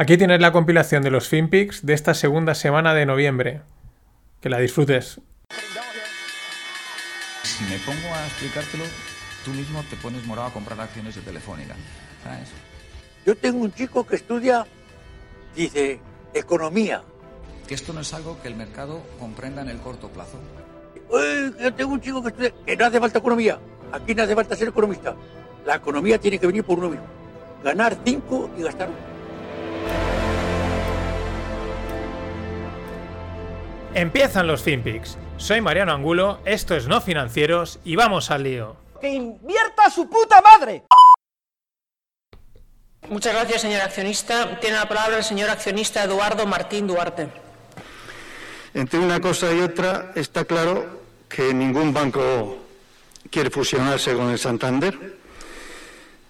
Aquí tienes la compilación de los FinPix de esta segunda semana de noviembre. Que la disfrutes. Si me pongo a explicártelo, tú mismo te pones morado a comprar acciones de Telefónica. ¿Sabes? Yo tengo un chico que estudia, dice, economía. Que esto no es algo que el mercado comprenda en el corto plazo. Uy, yo tengo un chico que estudia, que no hace falta economía. Aquí no hace falta ser economista. La economía tiene que venir por uno mismo. Ganar cinco y gastar uno. Empiezan los FinPix. Soy Mariano Angulo, esto es No Financieros y vamos al lío. ¡Que invierta su puta madre! Muchas gracias, señor accionista. Tiene la palabra el señor accionista Eduardo Martín Duarte. Entre una cosa y otra está claro que ningún banco quiere fusionarse con el Santander.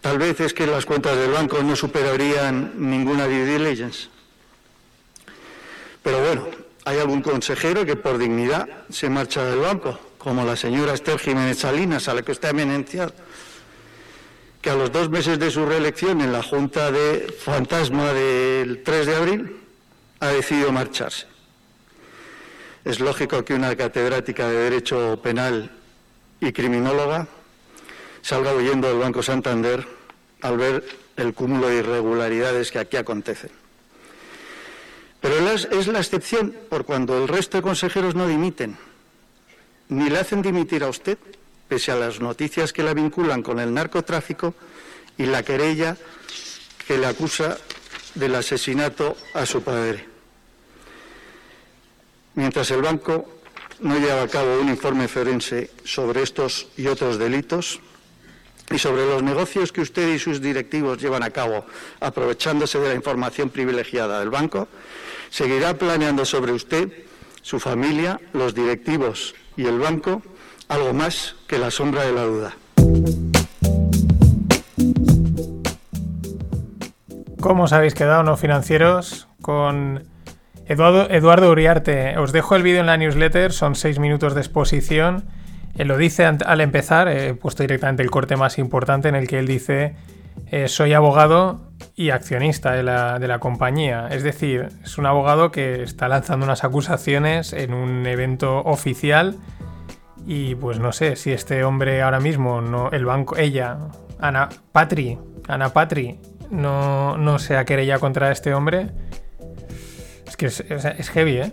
Tal vez es que las cuentas del banco no superarían ninguna due diligence. Pero bueno, hay algún consejero que por dignidad se marcha del banco, como la señora Esther Jiménez Salinas, a la que usted ha eminenciado, que a los dos meses de su reelección en la Junta de Fantasma del 3 de abril ha decidido marcharse. Es lógico que una catedrática de Derecho Penal y criminóloga salga huyendo del Banco Santander al ver el cúmulo de irregularidades que aquí acontecen. Pero es, la excepción por cuando el resto de consejeros no dimiten, ni le hacen dimitir a usted, pese a las noticias que la vinculan con el narcotráfico y la querella que le acusa del asesinato a su padre. Mientras el banco no lleva a cabo un informe forense sobre estos y otros delitos y sobre los negocios que usted y sus directivos llevan a cabo aprovechándose de la información privilegiada del banco, seguirá planeando sobre usted, su familia, los directivos y el banco algo más que la sombra de la duda. ¿Cómo os habéis quedado, no financieros? Con Eduardo, Uriarte. Os dejo el vídeo en la newsletter, son seis minutos de exposición. Él lo dice al empezar, he puesto directamente el corte más importante en el que él dice, eh, soy abogado y accionista de la, de la, compañía. Es decir, es un abogado que está lanzando unas acusaciones en un evento oficial y pues no sé si este hombre ahora mismo, no, el banco, ella, Ana Patri, Ana Patri, no, no se querella contra este hombre. Es que es, es, heavy, ¿eh?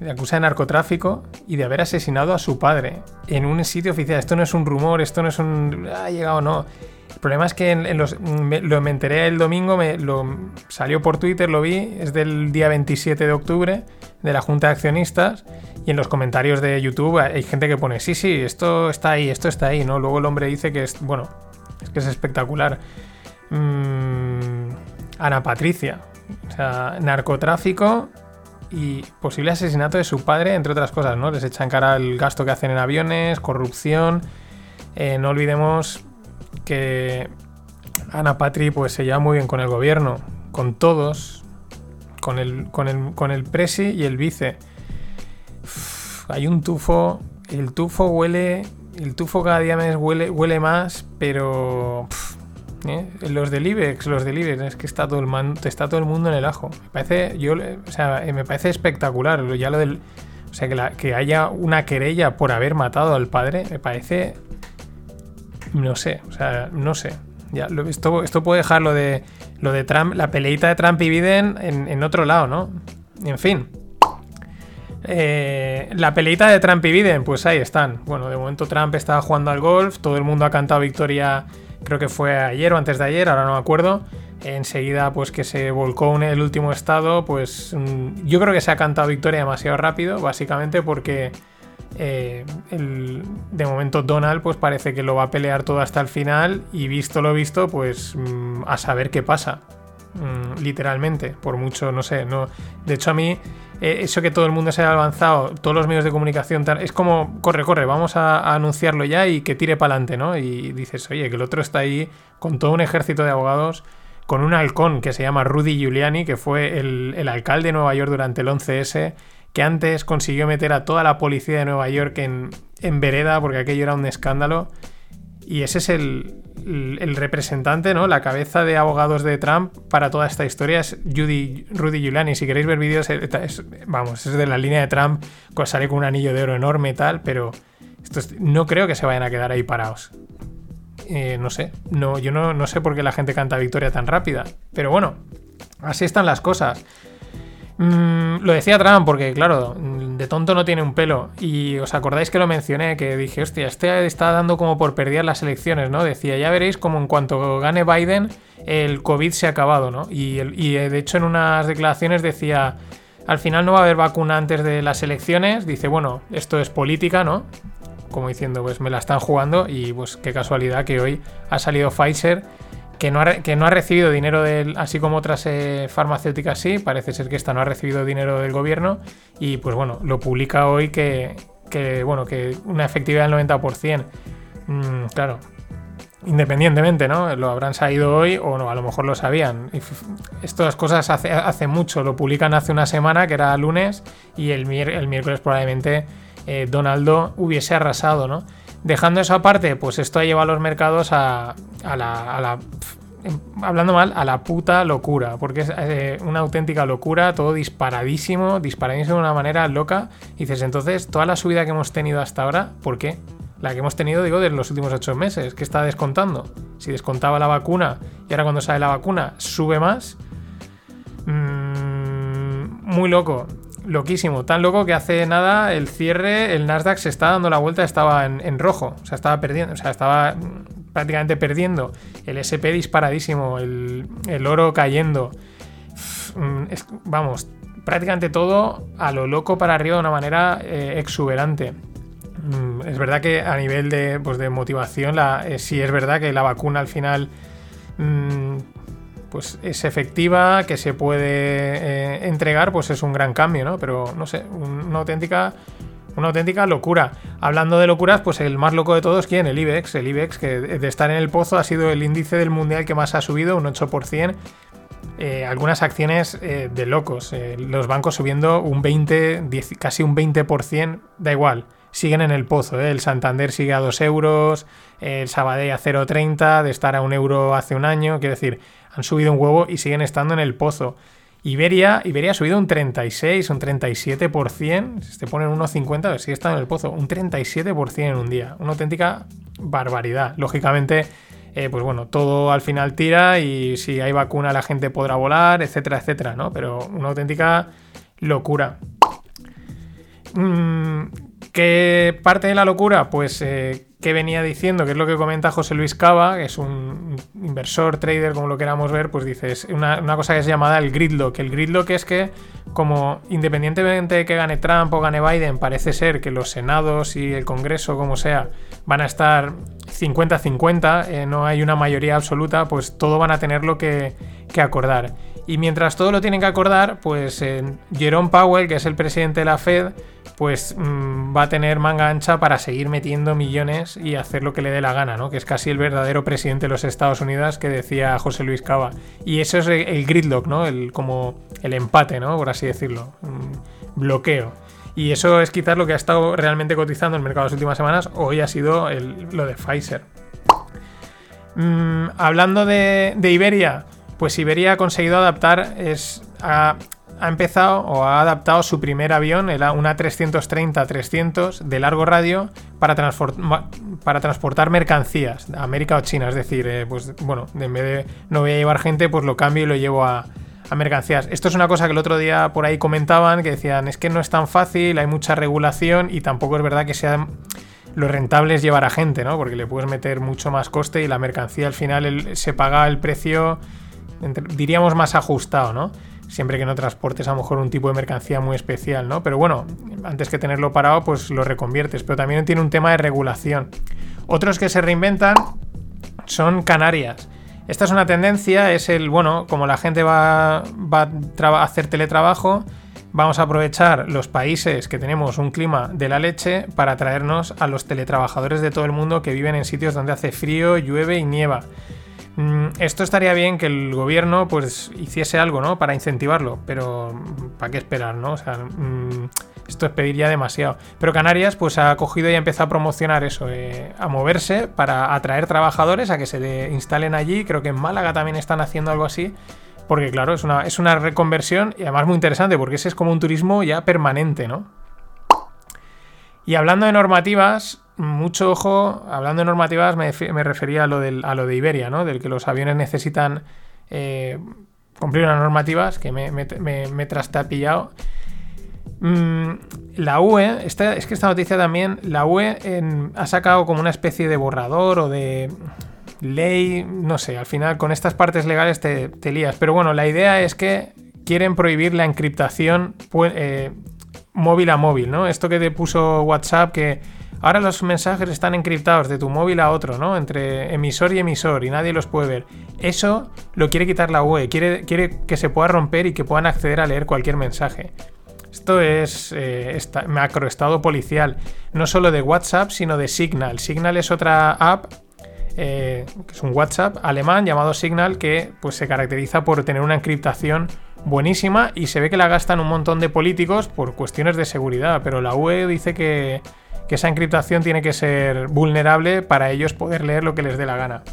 Le acusa de narcotráfico y de haber asesinado a su padre en un sitio oficial. Esto no es un rumor, esto no es un. Ha llegado, no. El problema es que lo, me enteré el domingo, salió por Twitter, lo vi, es del día 27 de octubre de la Junta de Accionistas y en los comentarios de YouTube hay gente que pone, sí, sí, esto está ahí, esto está ahí, ¿no? Luego el hombre dice que es, bueno, es que es espectacular. Mm, Ana Patricia, o sea, narcotráfico y posible asesinato de su padre, entre otras cosas, ¿no? Les echa en cara el gasto que hacen en aviones, corrupción. Eh, no olvidemos que Ana Patri pues se lleva muy bien con el gobierno, con todos, con el, con el, con el presi y el vice. Hay un tufo, el tufo huele, el tufo cada día más huele, huele más, pero... ¿eh? Los del IBEX, los del IBEX, es que está todo el está todo el mundo en el ajo. Me parece, yo, o sea, me parece espectacular. Ya lo del, o sea, que, que haya una querella por haber matado al padre, me parece, no sé, o sea, no sé. Ya, esto, esto puede dejar lo de, lo de Trump, la peleita de Trump y Biden en, en otro lado, ¿no? En fin. Eh, la peleita de Trump y Biden, pues ahí están. Bueno, de momento Trump estaba jugando al golf, todo el mundo ha cantado victoria creo que fue ayer o antes de ayer, ahora no me acuerdo. Enseguida, pues que se volcó en el último estado, pues mm, yo creo que se ha cantado victoria demasiado rápido, básicamente porque eh, de momento Donald, pues parece que lo va a pelear todo hasta el final y visto lo visto, pues mm, a saber qué pasa. Mm, literalmente, por mucho, no sé, no. De hecho, a mí, eh, eso que todo el mundo se haya avanzado, todos los medios de comunicación, es como, corre, corre, vamos a, a anunciarlo ya y que tire para adelante, ¿no? Y dices, oye, que el otro está ahí con todo un ejército de abogados, con un halcón que se llama Rudy Giuliani, que fue el, el alcalde de Nueva York durante el 11S, que antes consiguió meter a toda la policía de Nueva York en, en vereda, porque aquello era un escándalo y ese es el, el, representante, ¿no? La cabeza de abogados de Trump para toda esta historia es Judy, Rudy Giuliani. Si queréis ver vídeos, vamos, es de la línea de Trump, sale con un anillo de oro enorme y tal, pero no creo que se vayan a quedar ahí parados. Eh, no sé, no, yo no, no sé por qué la gente canta victoria tan rápida, pero bueno, así están las cosas. Mm, lo decía Trump porque, claro, de tonto no tiene un pelo. Y os acordáis que lo mencioné, que dije, hostia, este está dando como por perder las elecciones, ¿no? Decía, ya veréis como en cuanto gane Biden, el COVID se ha acabado, ¿no? Y, y de hecho en unas declaraciones decía, al final no va a haber vacuna antes de las elecciones. Dice, bueno, esto es política, ¿no? Como diciendo, pues me la están jugando y pues qué casualidad que hoy ha salido Pfizer que no, ha, recibido dinero del, así como otras eh, farmacéuticas sí, parece ser que esta no ha recibido dinero del gobierno y pues bueno, lo publica hoy que, bueno, que una efectividad del 90%. Mm, claro, independientemente, ¿no? Lo habrán sabido hoy o no, a lo mejor lo sabían. estas cosas hace, mucho, lo publican hace una semana, que era lunes, y el, el miércoles probablemente eh, Donaldo hubiese arrasado, ¿no? Dejando eso aparte, pues esto ha llevado a los mercados a, la, hablando mal, a la puta locura, porque es eh, una auténtica locura, todo disparadísimo, disparadísimo de una manera loca. Y dices, entonces, toda la subida que hemos tenido hasta ahora, ¿por qué? La que hemos tenido, digo, de los últimos ocho meses, ¿qué está descontando? Si descontaba la vacuna y ahora cuando sale la vacuna sube más. Mmm, muy loco loquísimo, tan loco que hace nada el cierre, el Nasdaq se está dando la vuelta, estaba en, rojo, o sea, estaba perdiendo, o sea, estaba prácticamente perdiendo, el SP disparadísimo, el, oro cayendo, mm, vamos, prácticamente todo a lo loco para arriba de una manera eh, exuberante. Mm, es verdad que a nivel de, pues, de motivación, la, eh, sí es verdad que la vacuna al final mm, pues es efectiva, que se puede eh, entregar, pues es un gran cambio, ¿no? Pero no sé, una auténtica una auténtica locura. Hablando de locuras, pues el más loco de todos, ¿quién? El IBEX. El IBEX, que de estar en el pozo ha sido el índice del mundial que más ha subido, un 8%. Eh, algunas acciones eh, de locos. los bancos subiendo un 20, casi un 20%, da igual. Siguen en el pozo. El Santander sigue a 2 euros, el Sabadell a 0,30, de estar a 1 euro hace un año. Quiero decir, han subido un huevo y siguen estando en el pozo. Iberia, Iberia ha subido un 36, un 37%, si te ponen 1,50, sigue estando en el pozo, un 37% en un día, una auténtica barbaridad. Lógicamente, eh, pues bueno, todo al final tira y si hay vacuna la gente podrá volar, etcétera, etcétera, ¿no? Pero una auténtica locura. Mm, ¿Qué parte de la locura? Pues eh, que venía diciendo, que es lo que comenta José Luis Cava, que es un inversor, trader, como lo queramos ver, pues dices una, una, cosa que es llamada el gridlock. El gridlock es que, como independientemente de que gane Trump o gane Biden, parece ser que los senados y el Congreso, como sea, van a estar 50-50, eh, no hay una mayoría absoluta, pues todo van a tenerlo que, que acordar. Y mientras todo lo tienen que acordar, pues eh, Jerome Powell, que es el presidente de la Fed, pues mm, va a tener manga ancha para seguir metiendo millones y hacer lo que le dé la gana, ¿no? Que es casi el verdadero presidente de los Estados Unidos que decía José Luis Cava. Y eso es el gridlock, ¿no? El, como el empate, ¿no? Por así decirlo. bloqueo. Y eso es quizás lo que ha estado realmente cotizando el mercado las últimas semanas. Hoy ha sido lo de Pfizer. Mm, hablando de, de Iberia, pues Iberia ha conseguido adaptar es, a, ha empezado o ha adaptado su primer avión, una 330-300 de largo radio, para, transportar mercancías, América o China. Es decir, eh, pues bueno, en vez de no voy a llevar gente, pues lo cambio y lo llevo a, mercancías. Esto es una cosa que el otro día por ahí comentaban, que decían, es que no es tan fácil, hay mucha regulación y tampoco es verdad que sea... Lo rentable es llevar a gente, ¿no? Porque le puedes meter mucho más coste y la mercancía al final se paga el precio, diríamos, más ajustado, ¿no? Siempre que no transportes a lo mejor un tipo de mercancía muy especial, ¿no? Pero bueno, antes que tenerlo parado, pues lo reconviertes. Pero también tiene un tema de regulación. Otros que se reinventan son Canarias. Esta es una tendencia, es el, bueno, como la gente va, va a hacer teletrabajo, vamos a aprovechar los países que tenemos un clima de la leche para traernos a los teletrabajadores de todo el mundo que viven en sitios donde hace frío, llueve y nieva. Mm, esto estaría bien que el gobierno pues hiciese algo, ¿no? Para incentivarlo, pero ¿para qué esperar, no? O sea, mm, Esto es pedir ya demasiado. Pero Canarias pues ha cogido y ha empezado a promocionar eso, eh, a moverse para atraer trabajadores a que se le instalen allí. Creo que en Málaga también están haciendo algo así. Porque claro, es una, es una reconversión y además muy interesante porque ese es como un turismo ya permanente, ¿no? Y hablando de normativas, mucho ojo, hablando de normativas me, refería a lo, del, a lo de Iberia, ¿no? Del que los aviones necesitan eh, cumplir unas normativas que me, me, me, me trastapillado. Mm, la UE, es que esta noticia también, la UE ha sacado como una especie de borrador o de ley, no sé, al final con estas partes legales te, lías. Pero bueno, la idea es que quieren prohibir la encriptación eh, móvil a móvil, ¿no? Esto que te puso WhatsApp que ahora los mensajes están encriptados de tu móvil a otro, ¿no? Entre emisor y emisor y nadie los puede ver. Eso lo quiere quitar la UE, quiere, que se pueda romper y que puedan acceder a leer cualquier mensaje. Esto es eh, macroestado policial, no solo de WhatsApp, sino de Signal. Signal es otra app, eh, que es un WhatsApp alemán llamado Signal, que pues, se caracteriza por tener una encriptación buenísima y se ve que la gastan un montón de políticos por cuestiones de seguridad, pero la UE dice que, que esa encriptación tiene que ser vulnerable para ellos poder leer lo que les dé la gana.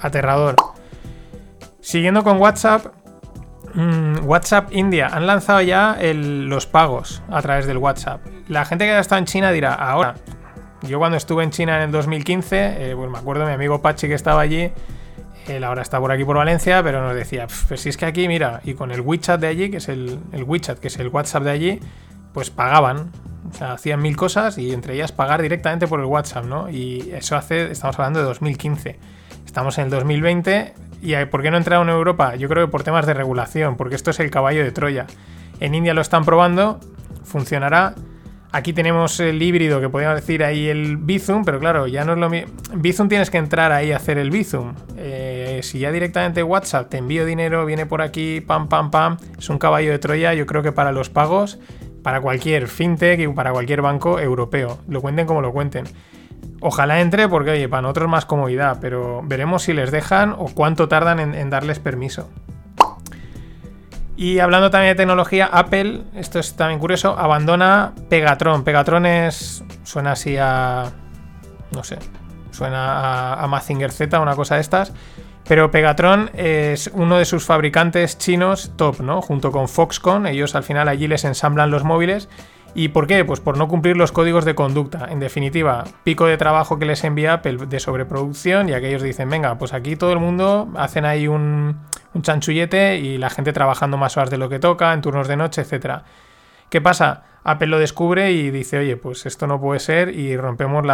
Aterrador. Siguiendo con WhatsApp, Mm, WhatsApp India han lanzado ya los pagos a través del WhatsApp. La gente que ha estado en China dirá, ahora, yo cuando estuve en China en el 2015, eh, pues me acuerdo de mi amigo Pachi que estaba allí, él ahora está por aquí por Valencia, pero nos decía, pues si es que aquí, mira, y con el WeChat de allí, que es el, el que es el WhatsApp de allí, pues pagaban. O sea, hacían mil cosas y entre ellas pagar directamente por el WhatsApp, ¿no? Y eso hace, estamos hablando de 2015. Estamos en el 2020 ¿Y por qué no ha entrado en Europa? Yo creo que por temas de regulación, porque esto es el caballo de Troya. En India lo están probando, funcionará. Aquí tenemos el híbrido, que podríamos decir ahí el Bizum, pero claro, ya no es lo mismo. Bizum tienes que entrar ahí a hacer el Bizum. Eh, si ya directamente WhatsApp te envío dinero, viene por aquí, pam, pam, pam, es un caballo de Troya, yo creo que para los pagos, para cualquier fintech y para cualquier banco europeo, lo cuenten como lo cuenten. Ojalá entre porque, oye, para nosotros más comodidad, pero veremos si les dejan o cuánto tardan en, darles permiso. Y hablando también de tecnología, Apple, esto es también curioso, abandona Pegatron. Pegatron es. suena así a. no sé. Suena a, Mazinger Z, una cosa de estas. Pero Pegatron es uno de sus fabricantes chinos top, ¿no? Junto con Foxconn, ellos al final allí les ensamblan los móviles ¿Y por qué? Pues por no cumplir los códigos de conducta. En definitiva, pico de trabajo que les envía Apple de sobreproducción y aquellos dicen, venga, pues aquí todo el mundo hacen ahí un, chanchullete y la gente trabajando más horas de lo que toca, en turnos de noche, etc. ¿Qué pasa? Apple lo descubre y dice, oye, pues esto no puede ser y rompemos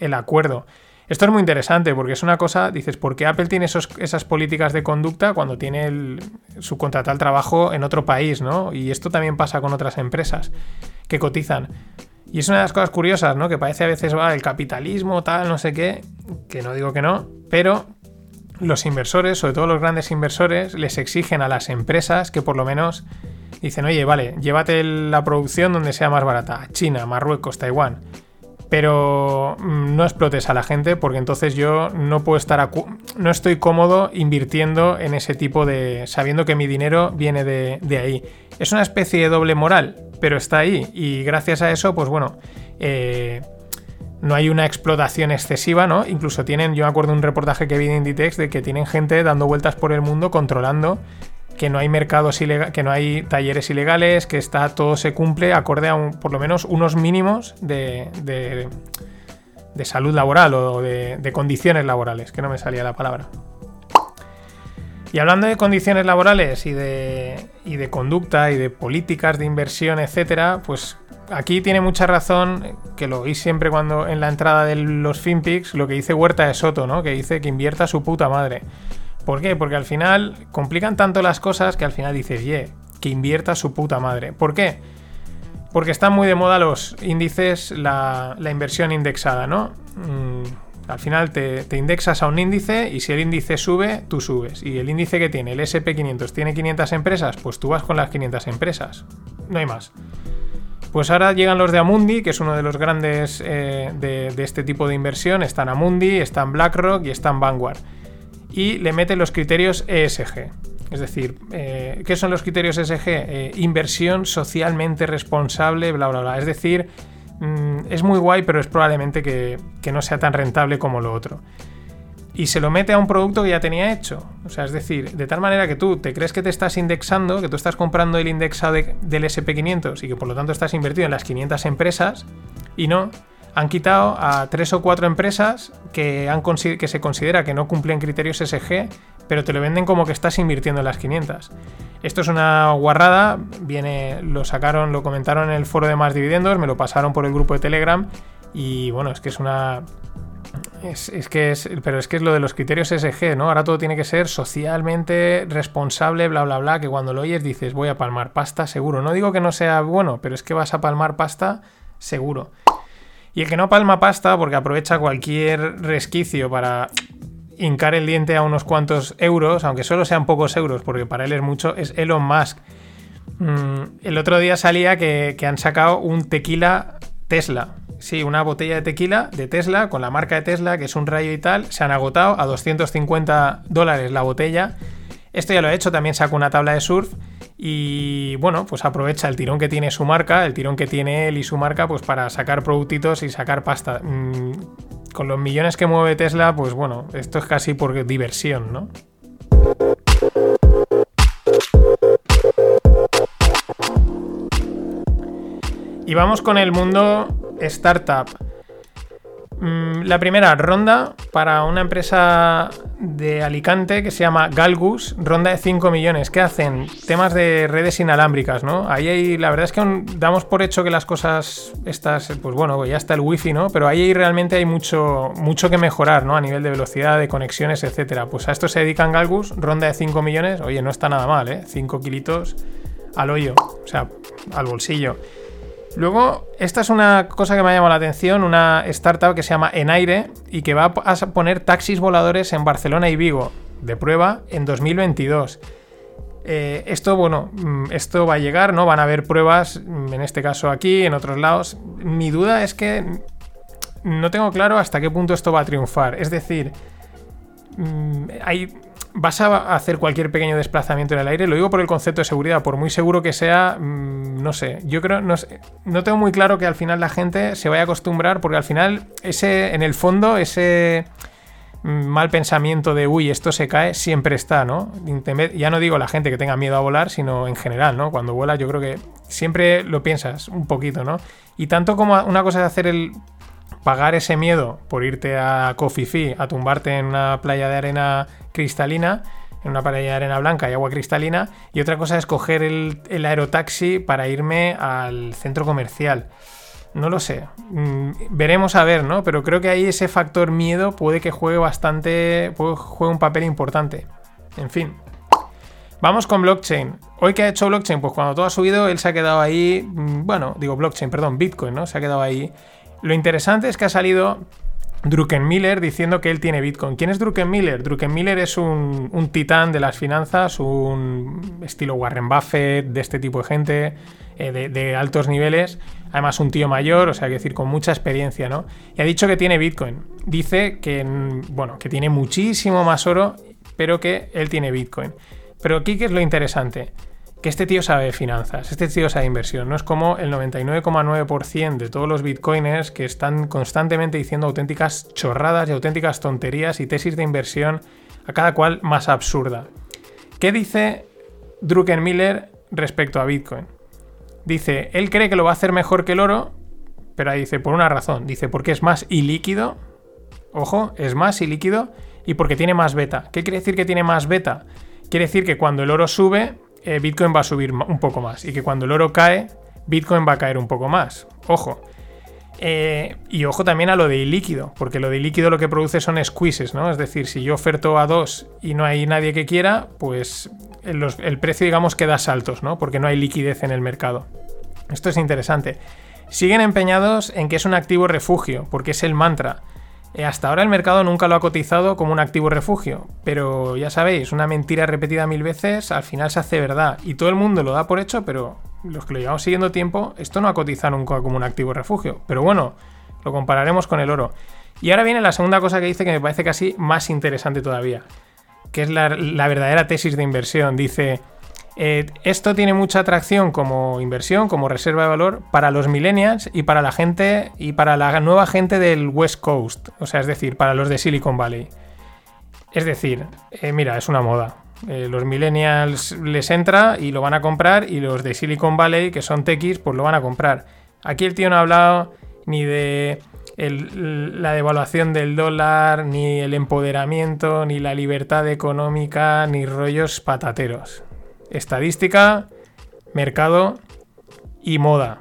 el acuerdo. Esto es muy interesante porque es una cosa, dices, ¿por qué Apple tiene esas políticas de conducta cuando tiene el, subcontratar el trabajo en otro país, ¿no? Y esto también pasa con otras empresas que cotizan. Y es una de las cosas curiosas, ¿no? Que parece a veces, va, el capitalismo, tal, no sé qué, que no digo que no, pero los inversores, sobre todo los grandes inversores, les exigen a las empresas que por lo menos dicen, oye, vale, llévate la producción donde sea más barata, China, Marruecos, Taiwán pero mm, no explotes a la gente porque entonces yo no puedo estar no estoy cómodo invirtiendo en ese tipo de sabiendo que mi dinero viene de, ahí es una especie de doble moral pero está ahí y gracias a eso pues bueno eh, no hay una explotación excesiva, ¿no? Incluso tienen, yo me acuerdo de un reportaje que vi en Inditex de que tienen gente dando vueltas por el mundo controlando que no hay mercados ilegales, que no hay talleres ilegales, que está todo se cumple acorde a por lo menos unos mínimos de, de, salud laboral o de, de, condiciones laborales, que no me salía la palabra. Y hablando de condiciones laborales y de, y de conducta y de políticas de inversión, etcétera, pues aquí tiene mucha razón, que lo oí siempre cuando en la entrada de los FinPix, lo que dice Huerta de Soto, ¿no? Que dice que invierta su puta madre. ¿Por qué? Porque al final complican tanto las cosas que al final dices, ye, que invierta su puta madre. ¿Por qué? Porque están muy de moda los índices, la, inversión indexada, ¿no? Mm, al final te, indexas a un índice y si el índice sube, tú subes. Y el índice que tiene, el SP500, tiene 500 empresas, pues tú vas con las 500 empresas. No hay más. Pues ahora llegan los de Amundi, que es uno de los grandes eh, de, de, este tipo de inversión. Están Amundi, están BlackRock y están Vanguard y le mete los criterios ESG. Es decir, eh, ¿qué son los criterios SG? Eh, inversión socialmente responsable, bla, bla, bla. Es decir, mm, es muy guay, pero es probablemente que, que no sea tan rentable como lo otro y se lo mete a un producto que ya tenía hecho. O sea, es decir, de tal manera que tú te crees que te estás indexando, que tú estás comprando el indexado de- del SP500 y que por lo tanto estás invertido en las 500 empresas y no. Han quitado a tres o cuatro empresas que, se considera que no cumplen criterios SG, pero te lo venden como que estás invirtiendo en las 500. Esto es una guarrada, viene, lo sacaron, lo comentaron en el foro de más dividendos, me lo pasaron por el grupo de Telegram y bueno, es que es una es, es que es, pero es que es lo de los criterios SG, ¿no? Ahora todo tiene que ser socialmente responsable, bla, bla, bla, que cuando lo oyes dices voy a palmar pasta, seguro. No digo que no sea bueno, pero es que vas a palmar pasta, seguro. Y el que no palma pasta, porque aprovecha cualquier resquicio para hincar el diente a unos cuantos euros, aunque solo sean pocos euros, porque para él es mucho, es Elon Musk. Mm, el otro día salía que, que han sacado un tequila Tesla. Sí, una botella de tequila de Tesla con la marca de Tesla, que es un rayo y tal. Se han agotado a 250 dólares la botella. Esto ya lo he hecho, también saco una tabla de surf. Y bueno, pues aprovecha el tirón que tiene su marca, el tirón que tiene él y su marca, pues para sacar productitos y sacar pasta. Mm, con los millones que mueve Tesla, pues bueno, esto es casi por diversión, ¿no? Y vamos con el mundo startup. Mm, La primera ronda para una empresa de Alicante que se llama Galgus, ronda de 5 millones. ¿Qué hacen? Temas de redes inalámbricas, ¿no? Ahí hay, la verdad es que damos por hecho que las cosas estas, pues bueno, pues ya está el wifi, ¿no? Pero ahí realmente hay mucho, mucho que mejorar, ¿no? A nivel de velocidad, de conexiones, etcétera. Pues a esto se dedican Galgus, ronda de 5 millones. Oye, no está nada mal, ¿eh? 5 kilitos al hoyo, o sea, al bolsillo. Luego, esta es una cosa que me ha llamado la atención, una startup que se llama Enaire y que va a poner taxis voladores en Barcelona y Vigo de prueba en 2022. Eh, esto, bueno, mm, esto va a llegar, ¿no? Van a haber pruebas, mm, en este caso aquí, en otros lados. Mi duda es que no tengo claro hasta qué punto esto va a triunfar. Es decir, mm, hay, vas a hacer cualquier pequeño desplazamiento en el aire. Lo digo por el concepto de seguridad, por muy seguro que sea, mm, no sé. Yo creo, no, no tengo muy claro que al final la gente se vaya a acostumbrar, porque al final, ese, en el fondo, ese mm, mal pensamiento de uy, esto se cae, siempre está, ¿no? Ya no digo la gente que tenga miedo a volar, sino en general, ¿no? Cuando vuelas, yo creo que siempre lo piensas un poquito, ¿no? Y tanto como una cosa es hacer el pagar ese miedo por irte a Fee, a tumbarte en una playa de arena cristalina, en una playa de arena blanca y agua cristalina, y otra cosa es coger el, aerotaxi para irme al centro comercial. No lo sé. Mm, veremos a ver, ¿no? Pero creo que ahí ese factor miedo puede que juegue bastante. puede juegue un papel importante. En fin. Vamos con blockchain. Hoy que ha hecho blockchain, pues cuando todo ha subido, él se ha quedado ahí. mm, Bueno, digo blockchain, perdón, Bitcoin, ¿no? Se ha quedado ahí. Lo interesante es que ha salido Druckenmiller diciendo que él tiene Bitcoin. ¿Quién es Druckenmiller? Druckenmiller es un, titán de las finanzas, un estilo Warren Buffett, de este tipo de gente, eh, de, altos niveles. Además, un tío mayor, o sea, que decir, con mucha experiencia, ¿no? Y ha dicho que tiene Bitcoin. Dice que, bueno, que tiene muchísimo más oro, pero que él tiene Bitcoin. Pero aquí, ¿qué es lo interesante? Que este tío sabe finanzas, este tío sabe inversión. No es como el 99,9% de todos los bitcoiners que están constantemente diciendo auténticas chorradas y auténticas tonterías y tesis de inversión, a cada cual más absurda. ¿Qué dice Druckenmiller respecto a Bitcoin? Dice, él cree que lo va a hacer mejor que el oro, pero ahí dice, por una razón. Dice, porque es más ilíquido. Ojo, es más ilíquido y porque tiene más beta. ¿Qué quiere decir que tiene más beta? Quiere decir que cuando el oro sube, eh, Bitcoin va a subir un poco más. Y que cuando el oro cae, Bitcoin va a caer un poco más. Ojo. Eh, y ojo también a lo de ilíquido, porque lo de ilíquido lo que produce son squeezes, ¿no? Es decir, si yo oferto a 2 y no hay nadie que quiera, pues el, los- el precio, digamos, queda saltos, ¿no? Porque no hay liquidez en el mercado. Esto es interesante. Siguen empeñados en que es un activo refugio, porque es el mantra. Eh, hasta ahora el mercado nunca lo ha cotizado como un activo refugio, pero ya sabéis, una mentira repetida mil veces al final se hace verdad y todo el mundo lo da por hecho, pero los que lo llevamos siguiendo tiempo, esto no ha cotizado nunca como un activo refugio. Pero bueno, lo compararemos con el oro. Y ahora viene la segunda cosa que dice que me parece casi más interesante todavía. que es la, la verdadera tesis de inversión. Dice, eh, esto tiene mucha atracción como inversión, como reserva de valor para los millennials y para la gente y para la nueva gente del West Coast, o sea, es decir, para los de Silicon Valley. Es decir, eh, mira, es una moda. Eh, los millennials les entra y lo van a comprar y los de Silicon Valley, que son techis, pues lo van a comprar. Aquí el tío no ha hablado ni de la devaluación del dólar, ni el empoderamiento, ni la libertad económica, ni rollos patateros. Estadística, mercado y moda.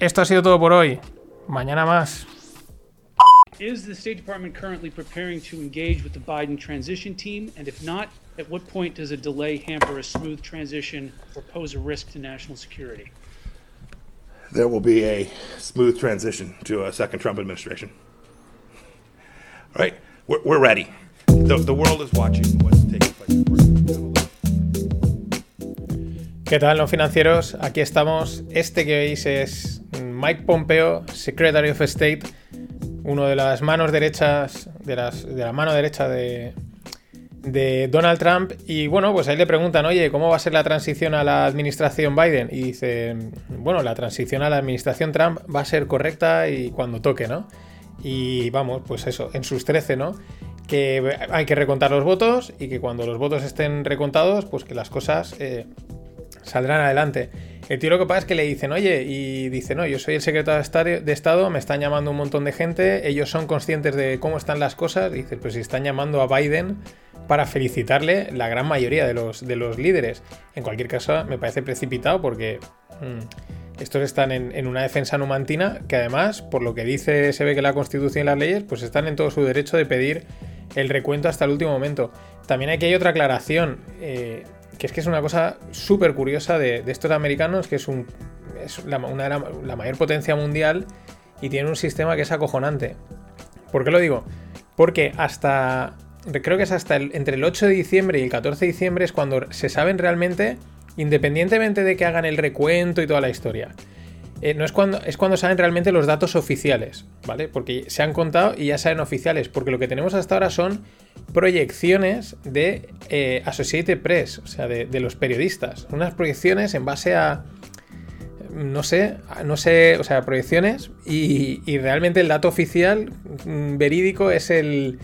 Esto ha sido todo por hoy. Mañana más. Is the State Department currently preparing to engage with the Biden transition team? And if not, at what point does a delay hamper a smooth transition or pose a risk to national security? there will be a smooth transition to a second Trump administration. All right, we're, we're ready. The, the world is watching what's taking place. ¿Qué tal, los financieros? Aquí estamos. Este que veis es Mike Pompeo, Secretary of State, uno de las manos derechas, de, la mano derecha de, de Donald Trump. Y bueno, pues ahí le preguntan, oye, ¿cómo va a ser la transición a la administración Biden? Y dice, bueno, la transición a la administración Trump va a ser correcta y cuando toque, ¿no? Y vamos, pues eso, en sus 13, ¿no? Que hay que recontar los votos y que cuando los votos estén recontados, pues que las cosas eh, saldrán adelante. El tío lo que pasa es que le dicen, oye, y dice, no, yo soy el secretario de Estado- me están llamando un montón de gente, ellos son conscientes de cómo están las cosas, dice, pues si están llamando a Biden para felicitarle la gran mayoría de los, de los líderes. En cualquier caso, me parece precipitado porque mm, estos están en, en una defensa numantina que además, por lo que dice, se ve que la Constitución y las leyes, pues están en todo su derecho de pedir el recuento hasta el último momento. También aquí hay otra aclaración. eh, es que es una cosa súper curiosa de, estos americanos, que es, la, una mayor potencia mundial y tiene un sistema que es acojonante. ¿Por qué lo digo? Porque hasta, creo que es hasta entre el 8 de diciembre y el 14 de diciembre es cuando se saben realmente, independientemente de que hagan el recuento y toda la historia. Eh, no es cuando, es cuando saben realmente los datos oficiales, ¿vale? Porque se han contado y ya saben oficiales, porque lo que tenemos hasta ahora son proyecciones de eh, Associated Press, o sea, de, los periodistas. Unas proyecciones en base a, no sé, no sé, o sea, proyecciones y, y realmente el dato oficial mm, verídico es el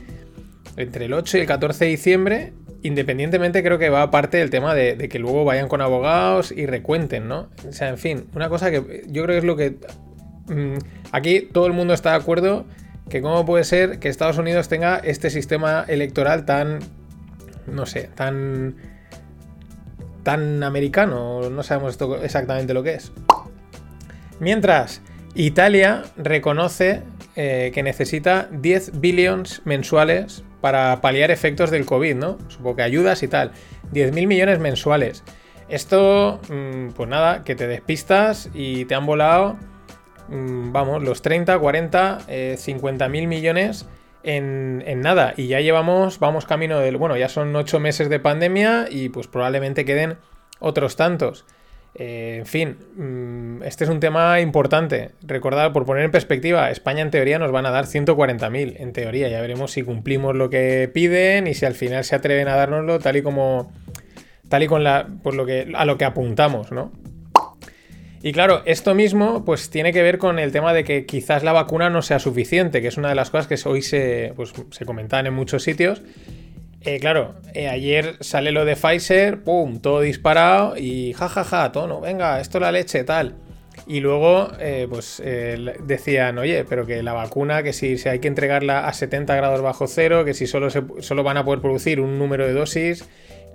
entre el 8 y el 14 de diciembre, independientemente creo que va aparte del tema de, que luego vayan con abogados y recuenten, ¿no? O sea, en fin, una cosa que yo creo que es lo que... mm, aquí todo el mundo está de acuerdo que cómo puede ser que Estados Unidos tenga este sistema electoral tan, no sé, tan... tan americano, no sabemos esto exactamente lo que es. Mientras, Italia reconoce eh, que necesita 10 billions mensuales para paliar efectos del COVID, ¿no? Supongo que ayudas y tal. 10.000 millones mensuales. Esto, mm, pues nada, que te despistas y te han volado, mm, vamos, los 30, 40, eh, 50 mil millones en, en nada. Y ya llevamos, vamos camino del, bueno, ya son 8 meses de pandemia y pues probablemente queden otros tantos. Eh, en fin, mm, este es un tema importante. Recordad, por poner en perspectiva, España en teoría nos van a dar 140.000. En teoría, ya veremos si cumplimos lo que piden y si al final se atreven a dárnoslo tal y como. tal y con la. por lo que. a lo que apuntamos, ¿no? Y claro, esto mismo pues tiene que ver con el tema de que quizás la vacuna no sea suficiente, que es una de las cosas que hoy se, pues, se comentaban en muchos sitios. Eh, claro, eh, ayer sale lo de Pfizer, pum, todo disparado y jajaja, tono, venga, esto la leche, tal. Y luego, eh, pues eh, decían, oye, pero que la vacuna, que si, si hay que entregarla a 70 grados bajo cero, que si solo, solo van a poder producir un número de dosis,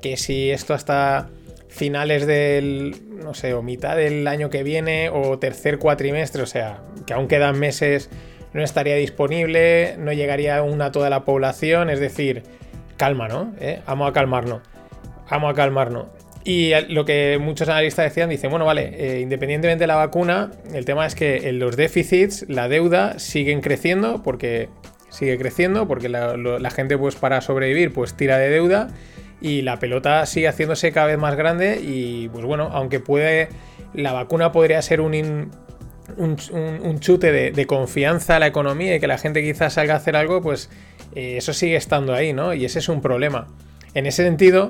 que si esto hasta finales del, no sé, o mitad del año que viene, o tercer cuatrimestre, o sea, que aún quedan meses, no estaría disponible, no llegaría aún a toda la población, es decir, calma, ¿no? ¿Eh? Vamos a calmarnos. Vamos a calmarnos. Y lo que muchos analistas decían, dicen, bueno, vale, eh, independientemente de la vacuna, el tema es que los déficits, la deuda siguen creciendo, porque sigue creciendo, porque la, gente, pues para sobrevivir, pues tira de deuda, y la pelota sigue haciéndose cada vez más grande, y pues bueno, aunque puede, la vacuna podría ser un- un chute de, de confianza a la economía y que la gente quizás salga a hacer algo, pues eh, eso sigue estando ahí, ¿no? Y ese es un problema. En ese sentido,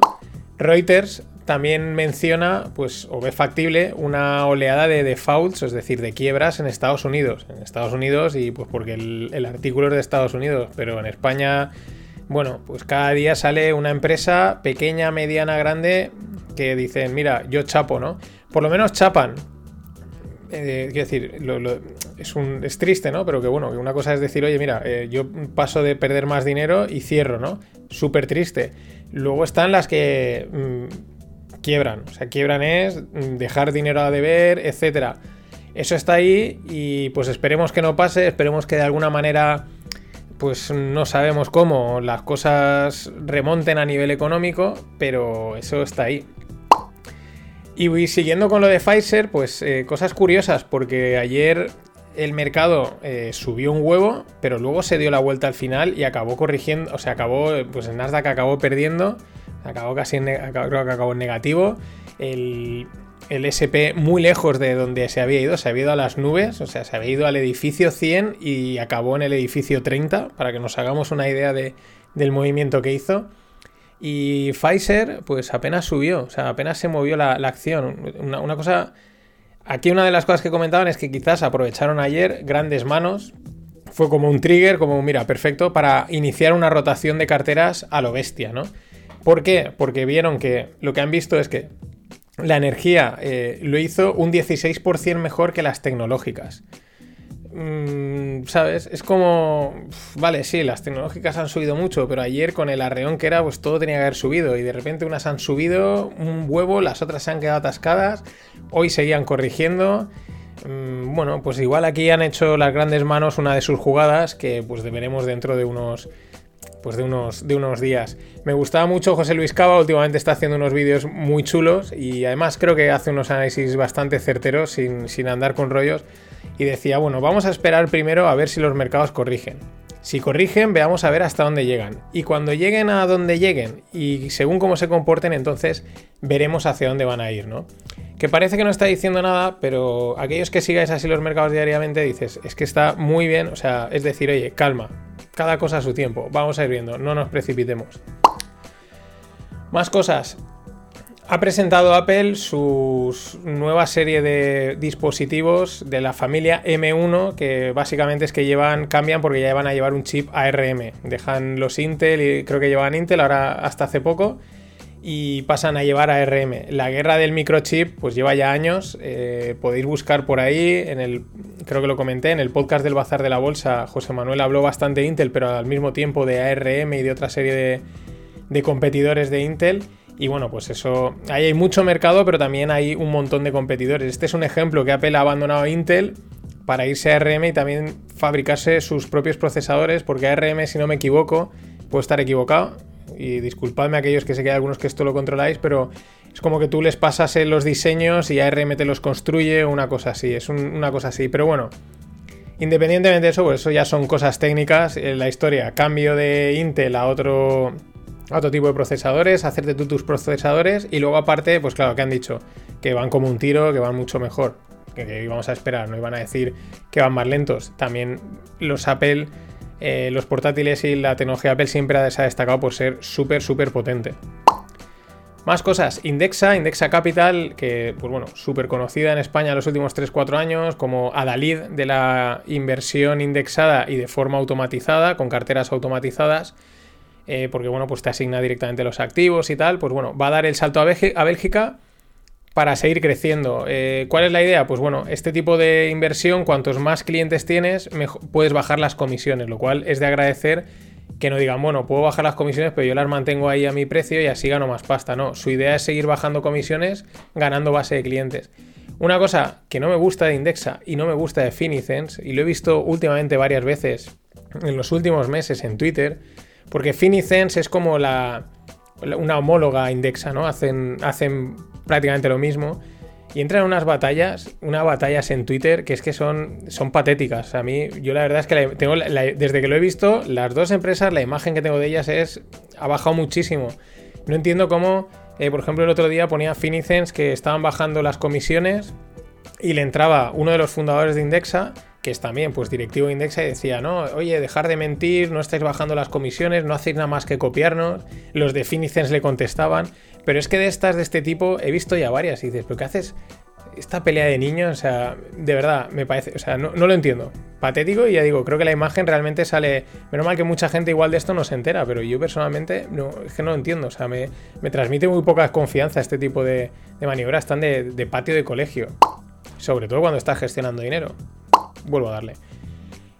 Reuters también menciona, pues, o ve factible, una oleada de defaults, es decir, de quiebras en Estados Unidos. En Estados Unidos, y pues porque el, el artículo es de Estados Unidos, pero en España, bueno, pues cada día sale una empresa pequeña, mediana, grande, que dicen, mira, yo chapo, ¿no? Por lo menos chapan. Eh, quiero decir, es, un, es triste, ¿no? Pero que bueno, una cosa es decir, oye, mira, eh, yo paso de perder más dinero y cierro, ¿no? Súper triste. Luego están las que mm, quiebran. O sea, quiebran es mm, dejar dinero a deber, etcétera. Eso está ahí y pues esperemos que no pase, esperemos que de alguna manera pues no sabemos cómo las cosas remonten a nivel económico, pero eso está ahí. Y siguiendo con lo de Pfizer, pues eh, cosas curiosas, porque ayer el mercado eh, subió un huevo, pero luego se dio la vuelta al final y acabó corrigiendo, o sea, acabó, pues el Nasdaq acabó perdiendo, acabó casi, creo que acabó en negativo, el, el SP muy lejos de donde se había ido, se había ido a las nubes, o sea, se había ido al edificio 100 y acabó en el edificio 30, para que nos hagamos una idea de- del movimiento que hizo. Y Pfizer, pues apenas subió, o sea, apenas se movió la, acción. Una, cosa. Aquí una de las cosas que comentaban es que quizás aprovecharon ayer grandes manos. Fue como un trigger, como mira, perfecto, para iniciar una rotación de carteras a lo bestia, ¿no? ¿Por qué? Porque vieron que lo que han visto es que la energía eh, lo hizo un 16% mejor que las tecnológicas. Mm, ¿Sabes? Es como. Vale, sí, las tecnológicas han subido mucho, pero ayer con el arreón que era, pues todo tenía que haber subido. Y de repente unas han subido un huevo, las otras se han quedado atascadas. Hoy seguían corrigiendo. Mm, Bueno, pues igual aquí han hecho las grandes manos una de sus jugadas que pues veremos dentro de unos pues de unos, de unos días. Me gustaba mucho José Luis Cava, últimamente está haciendo unos vídeos muy chulos y además creo que hace unos análisis bastante certeros sin, sin andar con rollos. Y decía, bueno, vamos a esperar primero a ver si los mercados corrigen. Si corrigen, veamos a ver hasta dónde llegan. Y cuando lleguen a donde lleguen y según cómo se comporten, entonces veremos hacia dónde van a ir, ¿no? Que parece que no está diciendo nada, pero aquellos que sigáis así los mercados diariamente dices, es que está muy bien, o sea, es decir, oye, calma, cada cosa a su tiempo, vamos a ir viendo, no nos precipitemos. Más cosas. Ha presentado Apple su nueva serie de dispositivos de la familia M1 que básicamente es que llevan cambian porque ya van a llevar un chip ARM. Dejan los Intel y creo que llevaban Intel ahora hasta hace poco y pasan a llevar ARM. La guerra del microchip pues lleva ya años. eh, podéis buscar por ahí en el creo que lo comenté en el podcast del Bazar de la Bolsa. José Manuel habló bastante de Intel pero al mismo tiempo de ARM y de otra serie de, competidores de Intel. Y bueno, pues eso, ahí hay mucho mercado, pero también hay un montón de competidores. Este es un ejemplo que Apple ha abandonado a Intel para irse a ARM y también fabricarse sus propios procesadores, porque ARM, si no me equivoco, puedo estar equivocado, y disculpadme a aquellos que sé que hay algunos que esto lo controláis, pero es como que tú les pasas eh, los diseños y ARM te los construye, una cosa así, es un- una cosa así. Pero bueno, independientemente de eso, pues eso ya son cosas técnicas. En la historia, cambio de Intel a otro, a otro tipo de procesadores, hacerte tú tus procesadores y luego aparte, pues claro, que han dicho que van como un tiro, que van mucho mejor. Que, que íbamos a esperar, no iban a decir que van más lentos. También los Apple, eh, los portátiles y la tecnología Apple siempre se ha destacado por ser súper, súper potente. Más cosas, Indexa, Indexa Capital, que pues bueno, súper conocida en España los últimos 3-4 años, como Adalid de la inversión indexada y de forma automatizada, con carteras automatizadas, eh, porque bueno, pues te asigna directamente los activos y tal, pues bueno, va a dar el salto a Bélgica para seguir creciendo. Eh, ¿Cuál es la idea? Pues bueno, este tipo de inversión, cuantos más clientes tienes, mejo- puedes bajar las comisiones, lo cual es de agradecer que no digan, bueno, puedo bajar las comisiones, pero yo las mantengo ahí a mi precio y así gano más pasta. No, su idea es seguir bajando comisiones, ganando base de clientes. Una cosa que no me gusta de Indexa y no me gusta de Finicens, y lo he visto últimamente varias veces en los últimos meses en Twitter, porque Finicens es como la, una homóloga Indexa, ¿no? Hacen, hacen prácticamente lo mismo. Y entran en unas batallas, unas batallas en Twitter que es que son, son patéticas. A mí, yo la verdad es que tengo desde que lo he visto, las dos empresas, la imagen que tengo de ellas es. ha bajado muchísimo. No entiendo cómo, eh, por ejemplo, el otro día ponía Finicens que estaban bajando las comisiones y le entraba uno de los fundadores de Indexa que es también pues directivo de Indexa y decía, no, oye, dejar de mentir, no estáis bajando las comisiones, no hacéis nada más que copiarnos. Los de Finicens le contestaban, pero es que de estas de este tipo he visto ya varias y dices, ¿pero qué haces? Esta pelea de niños, o sea, de verdad, me parece, o sea, no, no lo entiendo. Patético y ya digo, creo que la imagen realmente sale, menos mal que mucha gente igual de esto no se entera, pero yo personalmente no, es que no lo entiendo, o sea, me, me transmite muy poca confianza este tipo de, maniobras, están de, de patio de colegio, sobre todo cuando estás gestionando dinero vuelvo a darle.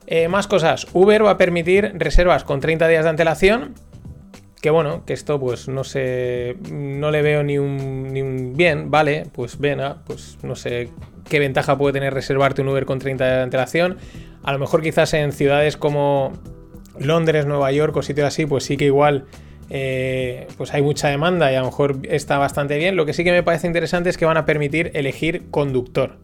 Eh, más cosas. Uber va a permitir reservas con 30 días de antelación. Que bueno, que esto pues no sé, no le veo ni un, ni un bien, vale, pues venga, pues no sé qué ventaja puede tener reservarte un Uber con 30 días de antelación. A lo mejor quizás en ciudades como Londres, Nueva York o sitios así, pues sí que igual eh, pues hay mucha demanda y a lo mejor está bastante bien. Lo que sí que me parece interesante es que van a permitir elegir conductor.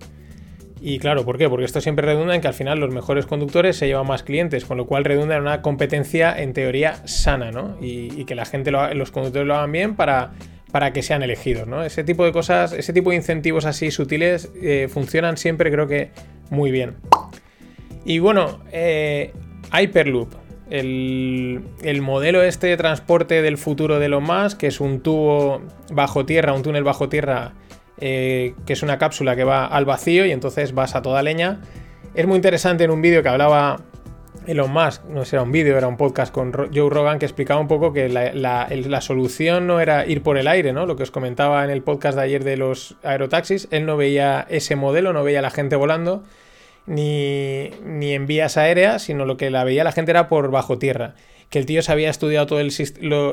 Y claro, ¿por qué? Porque esto siempre redunda en que al final los mejores conductores se llevan más clientes, con lo cual redunda en una competencia en teoría sana, ¿no? Y, que la gente, los conductores lo hagan bien para, para que sean elegidos, ¿no? Ese tipo de cosas, ese tipo de incentivos así sutiles eh, funcionan siempre creo que muy bien. Y bueno, eh, Hyperloop, el, el, modelo este de transporte del futuro de lo más, que es un tubo bajo tierra, un túnel bajo tierra eh, que es una cápsula que va al vacío y entonces vas a toda leña. Es muy interesante en un vídeo que hablaba Elon Musk, no era un vídeo, era un podcast con Joe Rogan que explicaba un poco que la, solución no era ir por el aire, ¿no? Lo que os comentaba en el podcast de ayer de los aerotaxis, él no veía ese modelo, no veía la gente volando, ni, ni en vías aéreas, sino lo que la veía la gente era por bajo tierra que el tío se había estudiado todas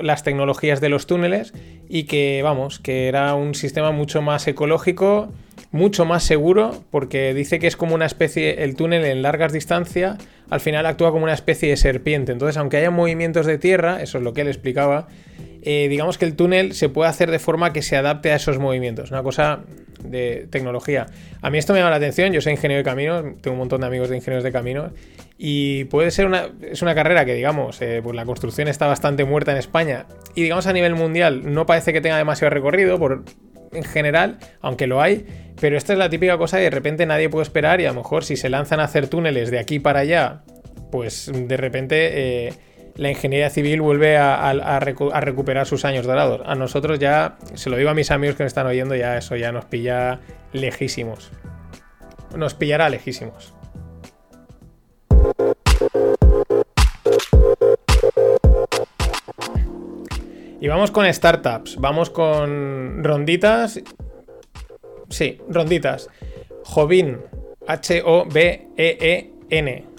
las tecnologías de los túneles y que, vamos, que era un sistema mucho más ecológico, mucho más seguro, porque dice que es como una especie, el túnel en largas distancias, al final actúa como una especie de serpiente. Entonces, aunque haya movimientos de tierra, eso es lo que él explicaba, eh, digamos que el túnel se puede hacer de forma que se adapte a esos movimientos. Una cosa de tecnología. A mí esto me llama la atención, yo soy ingeniero de caminos, tengo un montón de amigos de ingenieros de caminos y puede ser una, es una carrera que digamos, eh, pues la construcción está bastante muerta en España y digamos a nivel mundial no parece que tenga demasiado recorrido por, en general, aunque lo hay, pero esta es la típica cosa que de repente nadie puede esperar y a lo mejor si se lanzan a hacer túneles de aquí para allá, pues de repente... Eh, la ingeniería civil vuelve a, recuperar sus años dorados. A nosotros ya, se lo digo a mis amigos que me están oyendo, ya eso ya nos pilla lejísimos. Nos pillará lejísimos. Y vamos con startups, vamos con ronditas. Sí, ronditas. Jovin, H-O-B-E-E-N,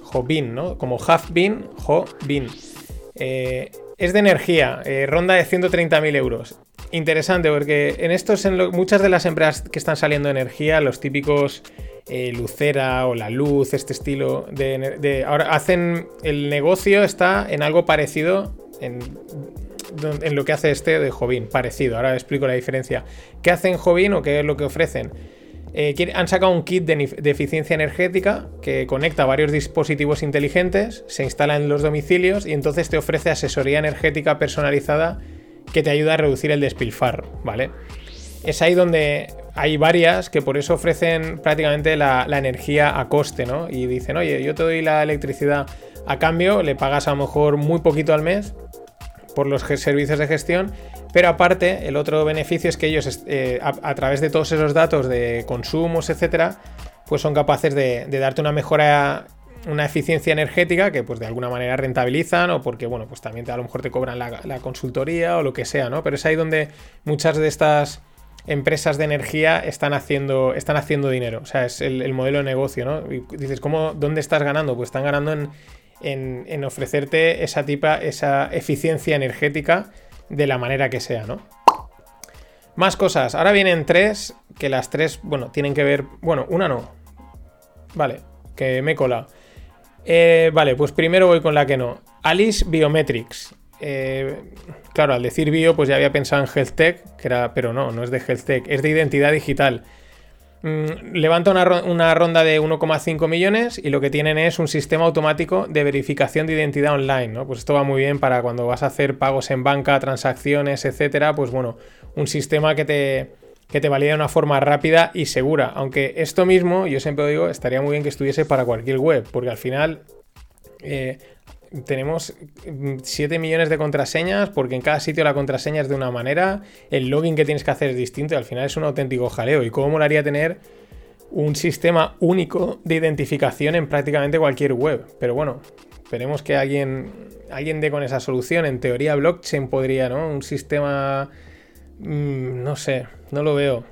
Jovin, ¿no? Como Half Bin, Jovin. Eh, es de energía, eh, ronda de 130.000 euros. Interesante porque en estos, en muchas de las empresas que están saliendo de energía, los típicos eh, Lucera o la luz, este estilo de, Ahora hacen. El negocio está en algo parecido en, en lo que hace este de Jovin, parecido. Ahora explico la diferencia. ¿Qué hacen Jovin o qué es lo que ofrecen? Eh, han sacado un kit de, eficiencia energética que conecta varios dispositivos inteligentes, se instala en los domicilios y entonces te ofrece asesoría energética personalizada que te ayuda a reducir el despilfarro, ¿vale? Es ahí donde hay varias que por eso ofrecen prácticamente la, la energía a coste, ¿no? Y dicen, oye, yo te doy la electricidad a cambio, le pagas a lo mejor muy poquito al mes por los servicios de gestión pero aparte, el otro beneficio es que ellos, eh, a, través de todos esos datos de consumos, etcétera, pues son capaces de, darte una mejora, una eficiencia energética que, pues de alguna manera rentabilizan o porque, bueno, pues también a lo mejor te cobran la, consultoría o lo que sea, ¿no? Pero es ahí donde muchas de estas empresas de energía están haciendo, están haciendo dinero. O sea, es el, modelo de negocio, ¿no? Y dices, ¿cómo, ¿dónde estás ganando? Pues están ganando en, en ofrecerte esa, tipa, esa eficiencia energética de la manera que sea, ¿no? Más cosas. Ahora vienen tres, que las tres, bueno, tienen que ver... Bueno, una no. Vale, que me cola. Eh, vale, pues primero voy con la que no. Alice Biometrics. Eh, claro, al decir bio, pues ya había pensado en Health Tech, que era, pero no, no es de Health Tech, es de identidad digital. Mm, levanta una, ronda de 1,5 millones y lo que tienen es un sistema automático de verificación de identidad online, ¿no? Pues esto va muy bien para cuando vas a hacer pagos en banca, transacciones, etcétera, pues bueno, un sistema que te, que te de una forma rápida y segura. Aunque esto mismo, yo siempre digo, estaría muy bien que estuviese para cualquier web, porque al final eh, tenemos 7 millones de contraseñas, porque en cada sitio la contraseña es de una manera, el login que tienes que hacer es distinto y al final es un auténtico jaleo. ¿Y cómo molaría tener un sistema único de identificación en prácticamente cualquier web? Pero bueno, esperemos que alguien, alguien dé con esa solución. En teoría, blockchain podría, ¿no? Un sistema Mm, no sé, no lo veo.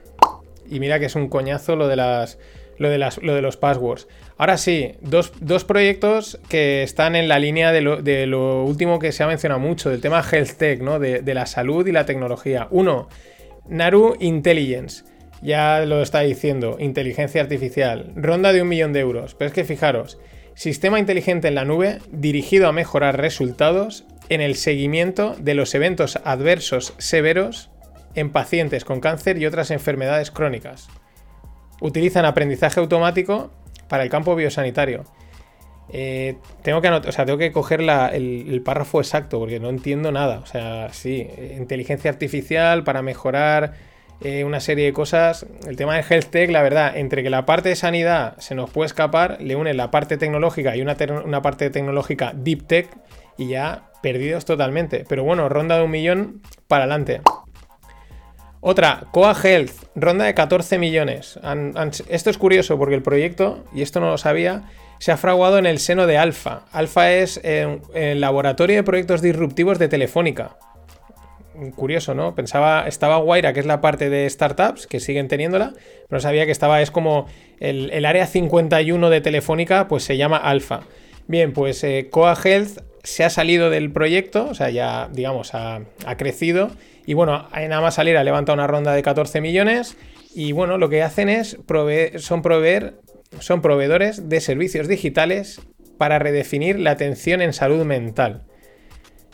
Y mira que es un coñazo lo de las. Lo de, las, lo de los passwords. Ahora sí, dos, proyectos que están en la línea de lo, último que se ha mencionado mucho, del tema health tech, ¿no? De, de, la salud y la tecnología. Uno, Naru Intelligence. Ya lo está diciendo, inteligencia artificial. Ronda de un millón de euros. Pero es que fijaros, sistema inteligente en la nube dirigido a mejorar resultados en el seguimiento de los eventos adversos severos en pacientes con cáncer y otras enfermedades crónicas. Utilizan aprendizaje automático para el campo biosanitario. Eh, tengo, que o sea, tengo que coger el, párrafo exacto porque no entiendo nada. O sea, sí, inteligencia artificial para mejorar eh, una serie de cosas. El tema de Health Tech, la verdad, entre que la parte de sanidad se nos puede escapar, le une la parte tecnológica y una parte tecnológica Deep Tech y ya perdidos totalmente. Pero bueno, ronda de un millón para adelante. Otra, Coa Health, ronda de 14 millones. esto es curioso porque el proyecto, y esto no lo sabía, se ha fraguado en el seno de Alfa. Alfa es el laboratorio de proyectos disruptivos de Telefónica. Curioso, ¿no? Pensaba, estaba Guaira, que es la parte de startups, que siguen teniéndola, pero sabía que estaba, es como el, área 51 de Telefónica, pues se llama Alfa. Bien, pues eh, Coa Health se ha salido del proyecto, o sea, ya, digamos, ha, ha crecido y bueno, nada más salir ha levantado una ronda de 14 millones. Y bueno, lo que hacen es son proveer, son proveedores de servicios digitales para redefinir la atención en salud mental.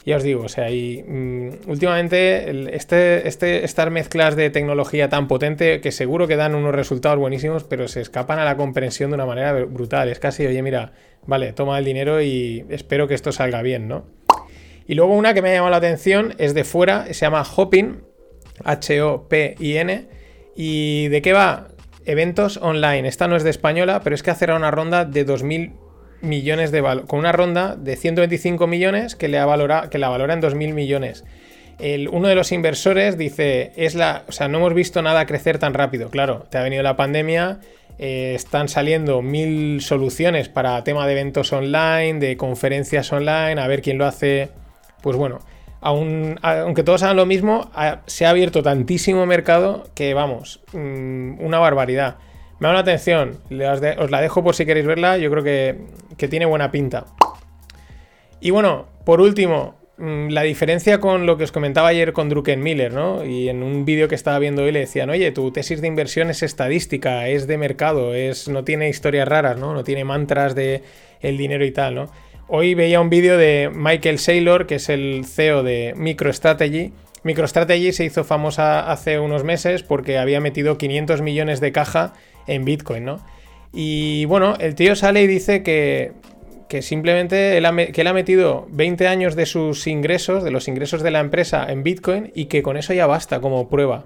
Ya os digo, o sea, y mm, últimamente este, este, estas mezclas de tecnología tan potente que seguro que dan unos resultados buenísimos, pero se escapan a la comprensión de una manera brutal. Es casi, oye, mira, vale, toma el dinero y espero que esto salga bien, ¿no? Y luego una que me ha llamado la atención es de fuera, se llama Hopin, H-O-P-I-N. ¿Y de qué va? Eventos online. Esta no es de española, pero es que hace una ronda de 2.000 millones de valor. Con una ronda de 125 millones que, le valora, que la valora en 2.000 millones. El, uno de los inversores dice, es la, o sea, no hemos visto nada crecer tan rápido. Claro, te ha venido la pandemia, eh, están saliendo mil soluciones para tema de eventos online, de conferencias online, a ver quién lo hace pues bueno, aunque todos hagan lo mismo, se ha abierto tantísimo mercado que vamos, mm, una barbaridad. Me da la atención, os la dejo por si queréis verla, yo creo que, tiene buena pinta. Y bueno, por último, mm, la diferencia con lo que os comentaba ayer con Druckenmiller, ¿no? Y en un vídeo que estaba viendo hoy le decían, oye, tu tesis de inversión es estadística, es de mercado, es, no tiene historias raras, ¿no? No tiene mantras de el dinero y tal, ¿no? Hoy veía un vídeo de Michael Saylor, que es el CEO de MicroStrategy. MicroStrategy se hizo famosa hace unos meses porque había metido 500 millones de caja en Bitcoin, ¿no? Y bueno, el tío sale y dice que, que simplemente él ha, que él ha metido 20 años de sus ingresos, de los ingresos de la empresa en Bitcoin y que con eso ya basta como prueba.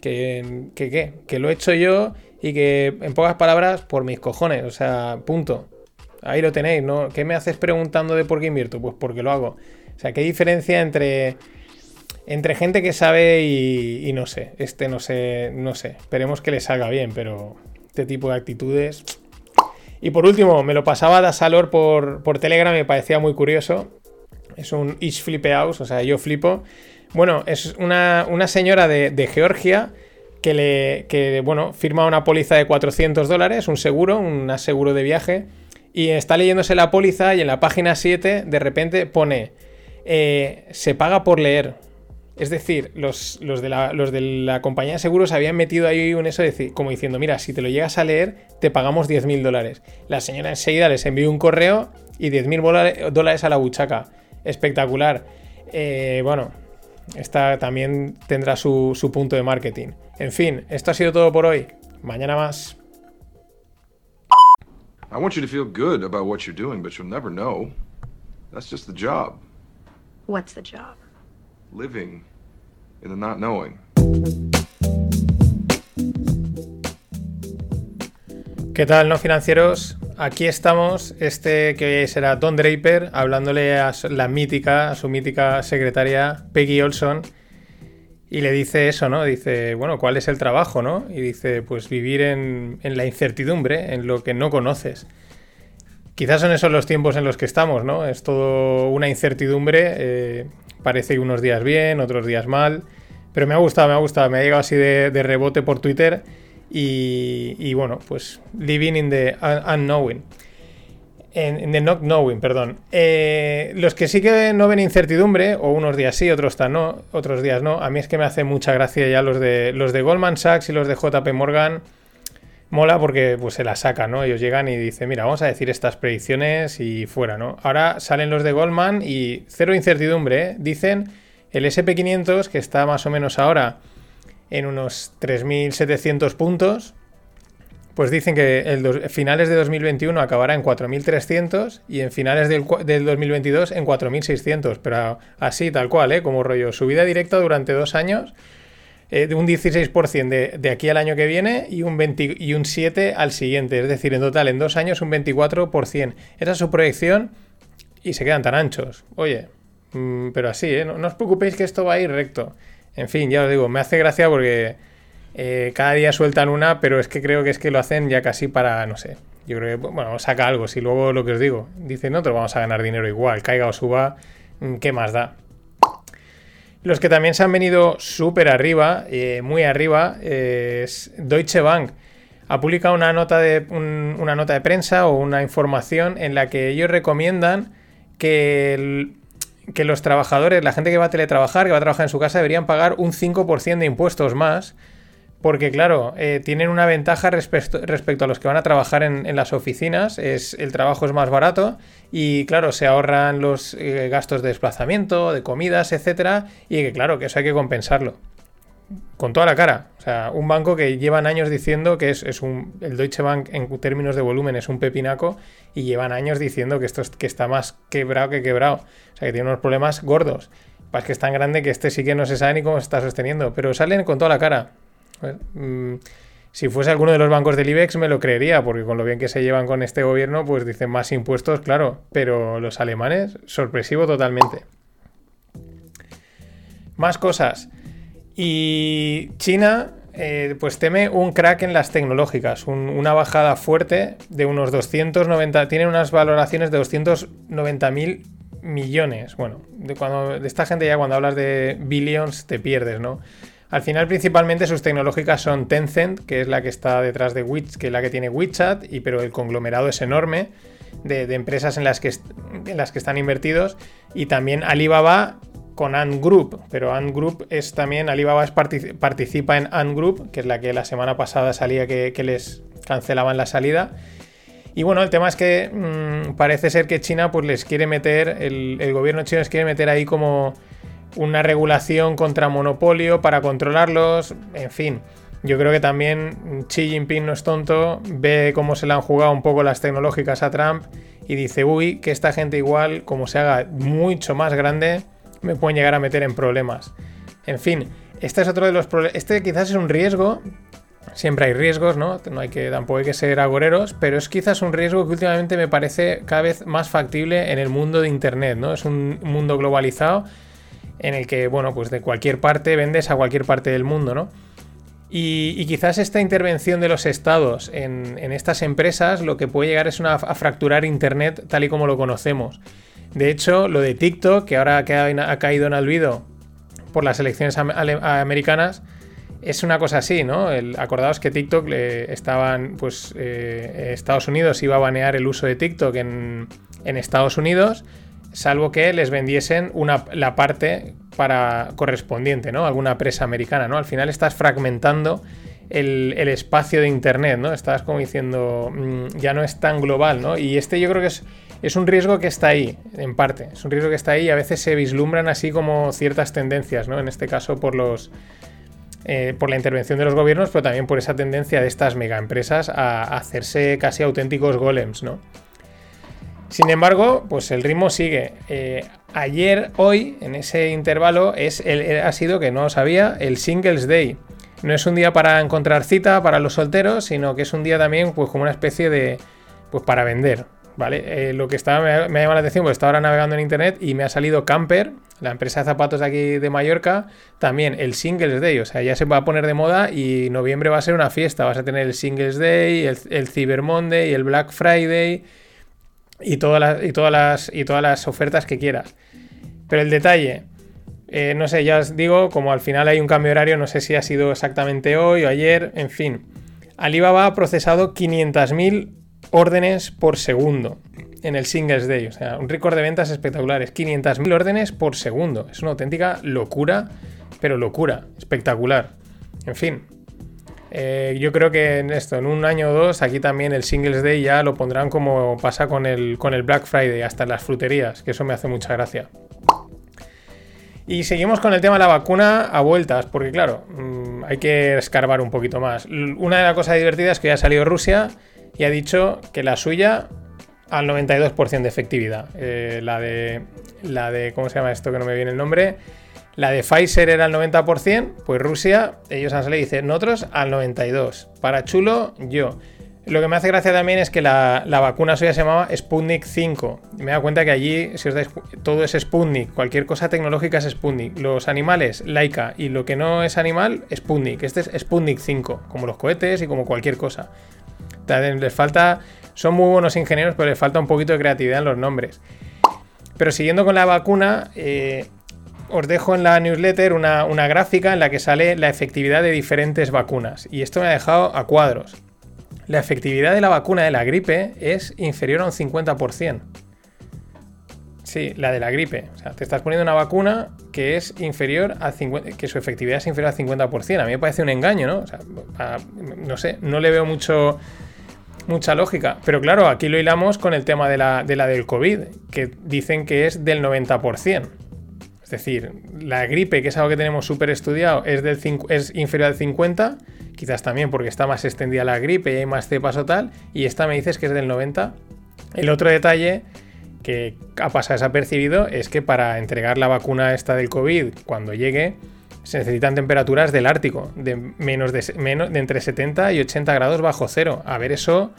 Que, que, ¿qué? que lo he hecho yo y que en pocas palabras por mis cojones, o sea, punto. Ahí lo tenéis, ¿no? ¿Qué me haces preguntando de por qué invierto? Pues porque lo hago. O sea, ¿qué diferencia entre, entre gente que sabe y, no sé? Este no sé, no sé. Esperemos que le salga bien, pero este tipo de actitudes... Y por último, me lo pasaba da Salor por, por Telegram, me parecía muy curioso. Es un Ish Flipe House, o sea, yo flipo. Bueno, es una, señora de, de Georgia que, le, que, bueno, firma una póliza de 400 dólares, un seguro, un aseguro de viaje y está leyéndose la póliza y en la página 7 de repente pone, eh, se paga por leer. Es decir, los, de la, compañía de seguros habían metido ahí un eso como diciendo, mira, si te lo llegas a leer, te pagamos 10.000 dólares. La señora enseguida les envió un correo y 10.000 dólares a la buchaca. Espectacular. Eh, bueno, esta también tendrá su, su punto de marketing. En fin, esto ha sido todo por hoy. Mañana más. I want you to feel good about what you're doing, but you'll never know. That's just the job. What's the job? Living in the not knowing. ¿Qué tal, no financieros? Aquí estamos, este que hoy será Don Draper, hablándole a la mítica, a su mítica secretaria Peggy Olson, y le dice eso, ¿no? Dice, bueno, ¿cuál es el trabajo, no? Y dice, pues vivir en, la incertidumbre, en lo que no conoces. Quizás son esos los tiempos en los que estamos, ¿no? Es todo una incertidumbre. Eh, parece unos días bien, otros días mal, pero me ha gustado, me ha gustado, me ha llegado así de, de rebote por Twitter y, bueno, pues living in the unknowing. En, the not knowing, perdón. Eh, los que sí que no ven incertidumbre, o unos días sí, otros no, otros días no. A mí es que me hace mucha gracia ya los de los de Goldman Sachs y los de JP Morgan. Mola porque pues se la sacan, ¿no? Ellos llegan y dicen, mira, vamos a decir estas predicciones y fuera, ¿no? Ahora salen los de Goldman y cero incertidumbre, ¿eh? Dicen el SP500, que está más o menos ahora en unos 3.700 puntos, pues dicen que el finales de 2021 acabará en 4.300 y en finales del, 2022 en 4.600, pero así tal cual, ¿eh? como rollo, subida directa durante dos años eh, de un 16% de, de, aquí al año que viene y un, 20, y un 7% al siguiente, es decir, en total en dos años un 24%. Esa es su proyección y se quedan tan anchos. Oye, mmm, pero así, ¿eh? no, no os preocupéis que esto va a ir recto. En fin, ya os digo, me hace gracia porque eh, cada día sueltan una, pero es que creo que es que lo hacen ya casi para, no sé. Yo creo que, bueno, saca algo. Si luego lo que os digo, dicen, nosotros vamos a ganar dinero igual, caiga o suba, mm, ¿qué más da? Los que también se han venido súper arriba, eh, muy arriba, es Deutsche Bank. Ha publicado una nota, de, una nota de prensa o una información en la que ellos recomiendan que que los trabajadores, la gente que va a teletrabajar, que va a trabajar en su casa, deberían pagar un 5% de impuestos más. Porque, claro, eh, tienen una ventaja respecto, a los que van a trabajar en, las oficinas. Es, el trabajo es más barato y, claro, se ahorran los eh, gastos de desplazamiento, de comidas, etcétera. Y que, claro, que eso hay que compensarlo con toda la cara. O sea, un banco que llevan años diciendo que es, un. El Deutsche Bank en términos de volumen es un pepinaco y llevan años diciendo que esto que está más quebrado que quebrado. O sea, que tiene unos problemas gordos. Pues que es tan grande que este sí que no se sabe ni cómo se está sosteniendo. Pero salen con toda la cara. Mm, si fuese alguno de los bancos del IBEX me lo creería, porque con lo bien que se llevan con este gobierno, pues dicen más impuestos, claro. Pero los alemanes, sorpresivo totalmente. Más cosas. Y China, eh, pues teme un crack en las tecnológicas, una bajada fuerte de unos 290, tiene unas valoraciones de 290 mil millones. Bueno, de, cuando, de esta gente ya cuando hablas de billions te pierdes, ¿no? Al final, principalmente sus tecnológicas son Tencent, que es la que está detrás de Witch, que es la que tiene WeChat, y, pero el conglomerado es enorme de, empresas en las, que, están invertidos. Y también Alibaba con Ant Group, pero Ant Group es también, Alibaba participa en Ant Group, que es la que la semana pasada salía que, les cancelaban la salida. Y bueno, el tema es que mmm, parece ser que China pues les quiere meter, el, el, gobierno chino les quiere meter ahí como una regulación contra monopolio para controlarlos, en fin. Yo creo que también Xi Jinping no es tonto, ve cómo se le han jugado un poco las tecnológicas a Trump y dice, uy, que esta gente igual, como se haga mucho más grande, me pueden llegar a meter en problemas. En fin, este es otro de los problemas. Este quizás es un riesgo. Siempre hay riesgos, ¿no? No hay que, tampoco hay que ser agoreros, pero es quizás un riesgo que últimamente me parece cada vez más factible en el mundo de Internet, ¿no? Es un mundo globalizado en el que, bueno, pues de cualquier parte vendes a cualquier parte del mundo, ¿no? Y, quizás esta intervención de los estados en, estas empresas lo que puede llegar es a fracturar Internet tal y como lo conocemos. De hecho, lo de TikTok, que ahora ha caído en olvido por las elecciones americanas, es una cosa así, ¿no? El, acordaos que TikTok estaban, pues, eh, Estados Unidos iba a banear el uso de TikTok en, Estados Unidos, salvo que les vendiesen la parte para correspondiente, ¿no? Alguna presa americana, ¿no? Al final estás fragmentando el, espacio de Internet, ¿no? Estás como diciendo, mm, ya no es tan global, ¿no? Y este yo creo que es es un riesgo que está ahí, en parte. Es un riesgo que está ahí y a veces se vislumbran así como ciertas tendencias, ¿no? En este caso por los. Eh, por la intervención de los gobiernos, pero también por esa tendencia de estas megaempresas a, hacerse casi auténticos golems, ¿no? Sin embargo, pues el ritmo sigue. Eh, ayer, hoy, en ese intervalo, es el, ha sido, que no sabía, el Singles Day. no es un día para encontrar cita para los solteros, sino que es un día también pues como una especie de pues para vender, ¿vale? Eh, lo que estaba, me, me ha llamado la atención, porque estaba ahora navegando en internet y me ha salido Camper, la empresa de zapatos de aquí de Mallorca, también el Singles Day, o sea, ya se va a poner de moda y noviembre va a ser una fiesta, vas a tener el Singles Day, el, el Cyber Monday, el Black Friday y todas las, y todas las, y todas las ofertas que quieras. Pero el detalle, eh, no sé, ya os digo, como al final hay un cambio horario, no sé si ha sido exactamente hoy o ayer, en fin. Alibaba ha procesado 500.000 órdenes por segundo en el Singles Day, o sea, un récord de ventas espectaculares, 500.000 órdenes por segundo, es una auténtica locura, pero locura, espectacular. En fin, eh, yo creo que en esto, en un año o dos, aquí también el Singles Day ya lo pondrán como pasa con el, con el Black Friday, hasta en las fruterías, que eso me hace mucha gracia. Y seguimos con el tema de la vacuna a vueltas, porque claro, mmm, hay que escarbar un poquito más. Una de las cosas divertidas es que ya ha salido Rusia y ha dicho que la suya al 92% de efectividad. Eh, la de. La de. ¿Cómo se llama esto? Que no me viene el nombre. La de Pfizer era al 90%, pues Rusia, ellos han salido y dicen, nosotros al 92%. Para chulo, yo. Lo que me hace gracia también es que la, la vacuna suya se llamaba Sputnik 5. Y me da cuenta que allí, si os dais, todo es Sputnik. Cualquier cosa tecnológica es Sputnik. Los animales, Laika. Y lo que no es animal, Sputnik. Este es Sputnik 5. Como los cohetes y como cualquier cosa. Les falta. Son muy buenos ingenieros, pero les falta un poquito de creatividad en los nombres. Pero siguiendo con la vacuna, eh, os dejo en la newsletter una, una, gráfica en la que sale la efectividad de diferentes vacunas. Y esto me ha dejado a cuadros. La efectividad de la vacuna de la gripe es inferior a un 50%. Sí, la de la gripe. O sea, te estás poniendo una vacuna que es inferior a 50, que su efectividad es inferior al 50%. A mí me parece un engaño, ¿no? O sea, no sé, no le veo mucho mucha lógica. Pero claro, aquí lo hilamos con el tema de la, de la del COVID, que dicen que es del 90%. Es decir, la gripe, que es algo que tenemos súper estudiado, es, del es inferior al 50%, quizás también porque está más extendida la gripe y hay más cepas o tal, y esta me dices que es del 90%. El otro detalle que ha pasado desapercibido es que para entregar la vacuna esta del COVID cuando llegue, se necesitan temperaturas del Ártico, de menos de, menos de entre 70 y 80 grados bajo cero. A ver eso,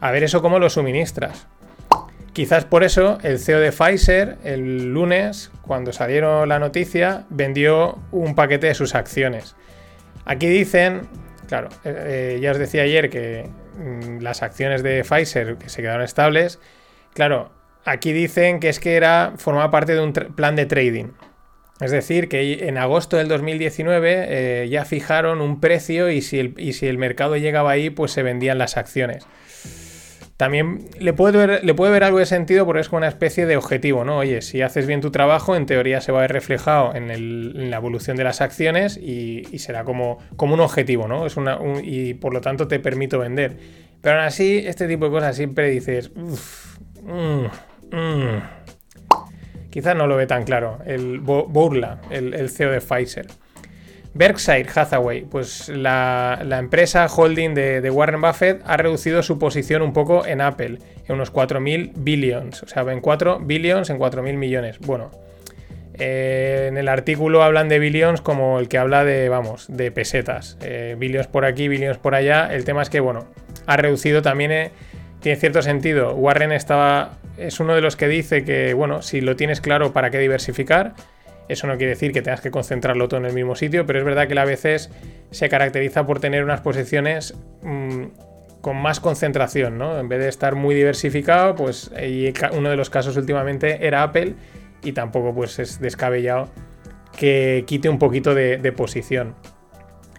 a ver eso cómo lo suministras. Quizás por eso el CEO de Pfizer el lunes, cuando salieron la noticia, vendió un paquete de sus acciones. Aquí dicen, claro, eh, ya os decía ayer que mmm, las acciones de Pfizer que se quedaron estables, claro, aquí dicen que es que era formaba parte de un plan de trading. Es decir, que en agosto del 2019 eh, ya fijaron un precio y si, el, y si, el, mercado llegaba ahí, pues se vendían las acciones. También le puede, ver, le puede ver algo de sentido porque es como una especie de objetivo, ¿no? Oye, si haces bien tu trabajo, en teoría se va a ver reflejado en, la evolución de las acciones y, será como, como, un objetivo, ¿no? Es una, un, y por lo tanto te permito vender. Pero aún así, este tipo de cosas siempre dices, uff, mmm, mmm. Quizás no lo ve tan claro. El Bourla, el, el CEO de Pfizer. Berkshire Hathaway, pues la, la empresa holding de, Warren Buffett ha reducido su posición un poco en Apple, en unos 4.000 billions, o sea, en 4 billions, en 4.000 millones. Bueno, eh, en el artículo hablan de billions como el que habla de, vamos, de pesetas. Eh, billions por aquí, billions por allá. El tema es que, bueno, ha reducido también, eh, tiene cierto sentido. Warren estaba es uno de los que dice que, bueno, si lo tienes claro, ¿para qué diversificar? Eso no quiere decir que tengas que concentrarlo todo en el mismo sitio, pero es verdad que la veces se caracteriza por tener unas posiciones mmm, con más concentración, ¿no? En vez de estar muy diversificado, pues uno de los casos últimamente era Apple y tampoco pues es descabellado que quite un poquito de, de posición.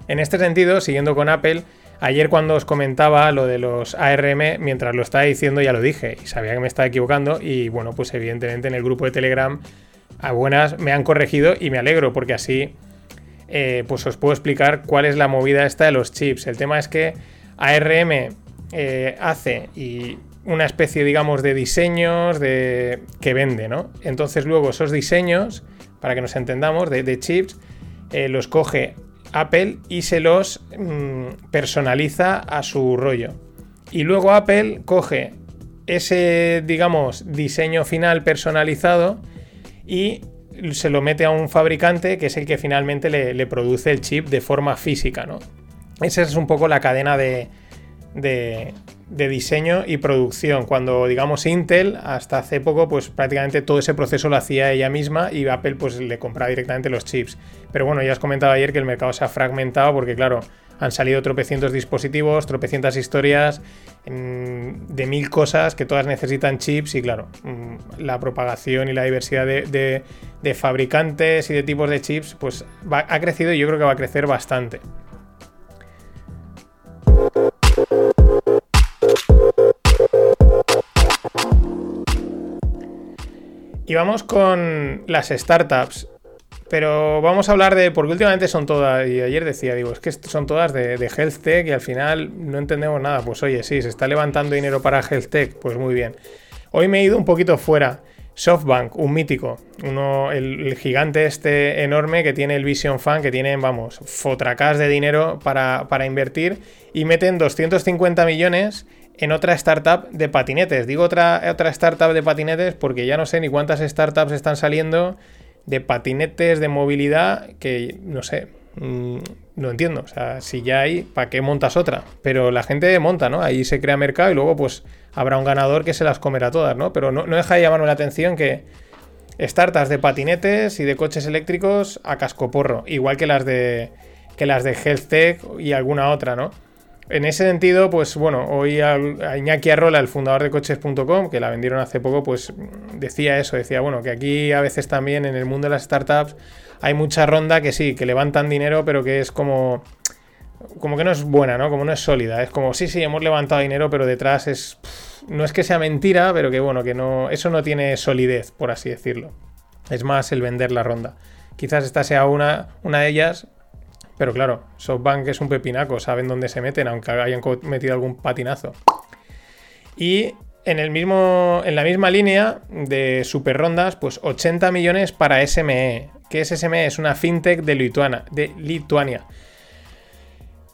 En este sentido, siguiendo con Apple, Ayer cuando os comentaba lo de los ARM, mientras lo estaba diciendo ya lo dije y sabía que me estaba equivocando y bueno, pues evidentemente en el grupo de Telegram a buenas me han corregido y me alegro porque así eh, pues os puedo explicar cuál es la movida esta de los chips. El tema es que ARM eh, hace y una especie digamos de diseños de, que vende, ¿no? Entonces luego esos diseños, para que nos entendamos, de, chips, eh, los coge Apple y se los mmm, personaliza a su rollo. Y luego Apple coge ese, digamos, diseño final personalizado y se lo mete a un fabricante que es el que finalmente le, produce el chip de forma física, ¿no? Esa es un poco la cadena de, de, de, diseño y producción. Cuando, digamos, Intel, hasta hace poco, pues prácticamente todo ese proceso lo hacía ella misma y Apple pues le compraba directamente los chips. Pero bueno, ya has comentado ayer que el mercado se ha fragmentado porque, claro, han salido tropecientos dispositivos, tropecientas historias mm, de mil cosas que todas necesitan chips y claro, mm, la propagación y la diversidad de, fabricantes y de tipos de chips pues ha crecido y yo creo que va a crecer bastante. Y vamos con las startups. Pero vamos a hablar de. Porque últimamente son todas. Y ayer decía, digo, es que son todas de, de Health Tech y al final no entendemos nada. Pues oye, sí, se está levantando dinero para Health Tech. Pues muy bien. Hoy me he ido un poquito fuera. SoftBank, un mítico, uno, el, gigante este enorme que tiene el Vision Fund, que tiene, vamos, fotracas de dinero para, para invertir y meten 250 millones en otra startup de patinetes. Digo otra, otra startup de patinetes porque ya no sé ni cuántas startups están saliendo de patinetes, de movilidad, que no sé, mm, no entiendo. O sea, si ya hay, ¿para qué montas otra? Pero la gente monta, ¿no? Ahí se crea mercado y luego pues habrá un ganador que se las comerá todas, ¿no? Pero no, no deja de llamarme la atención que startups de patinetes y de coches eléctricos a cascoporro, igual que las de que las de Health Tech y alguna otra, ¿no? En ese sentido, pues bueno, hoy a, Iñaki Arrola, el fundador de coches.com, que la vendieron hace poco, pues decía eso, decía, bueno, que aquí a veces también en el mundo de las startups hay mucha ronda que sí, que levantan dinero, pero que es como como que no es buena, ¿no? Como no es sólida. Es como, sí, sí, hemos levantado dinero, pero detrás es. no es que sea mentira, pero que bueno, que no. Eso no tiene solidez, por así decirlo. Es más el vender la ronda. Quizás esta sea una, una de ellas, pero claro, SoftBank es un pepinaco, saben dónde se meten, aunque hayan cometido algún patinazo. Y en, el mismo, en la misma línea de super rondas, pues 80 millones para SME. ¿Qué es SME? Es una fintech de. De Lituania.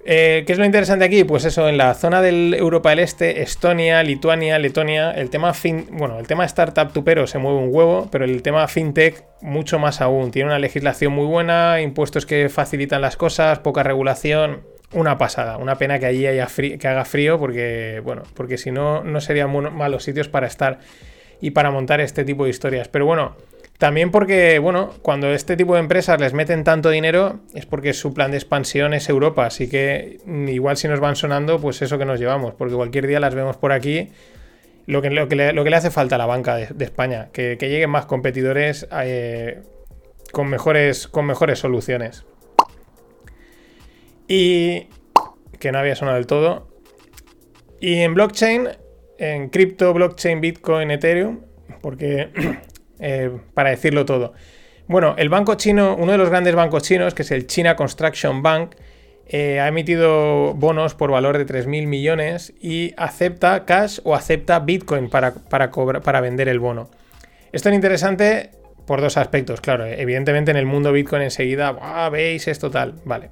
Eh, ¿Qué es lo interesante aquí? Pues eso, en la zona del Europa del Este, Estonia, Lituania, Letonia, el tema fin, bueno, el tema startup tupero se mueve un huevo, pero el tema fintech mucho más aún. Tiene una legislación muy buena, impuestos que facilitan las cosas, poca regulación, una pasada. Una pena que allí haya que haga frío, porque bueno, porque si no no serían malos sitios para estar y para montar este tipo de historias. Pero bueno. También porque, bueno, cuando este tipo de empresas les meten tanto dinero es porque su plan de expansión es Europa, así que igual si nos van sonando, pues eso que nos llevamos, porque cualquier día las vemos por aquí. Lo que, lo que, le, lo que le hace falta a la banca de, España, que, lleguen más competidores eh, con, mejores, con mejores soluciones. Y que no había sonado del todo. Y en blockchain, en cripto, blockchain, Bitcoin, Ethereum, porque Eh, para decirlo todo. Bueno, el banco chino, uno de los grandes bancos chinos, que es el China Construction Bank, eh, ha emitido bonos por valor de 3.000 millones y acepta cash o acepta Bitcoin para, para, para vender el bono. Esto es interesante por dos aspectos, claro. Evidentemente en el mundo Bitcoin enseguida, veis esto tal. Vale.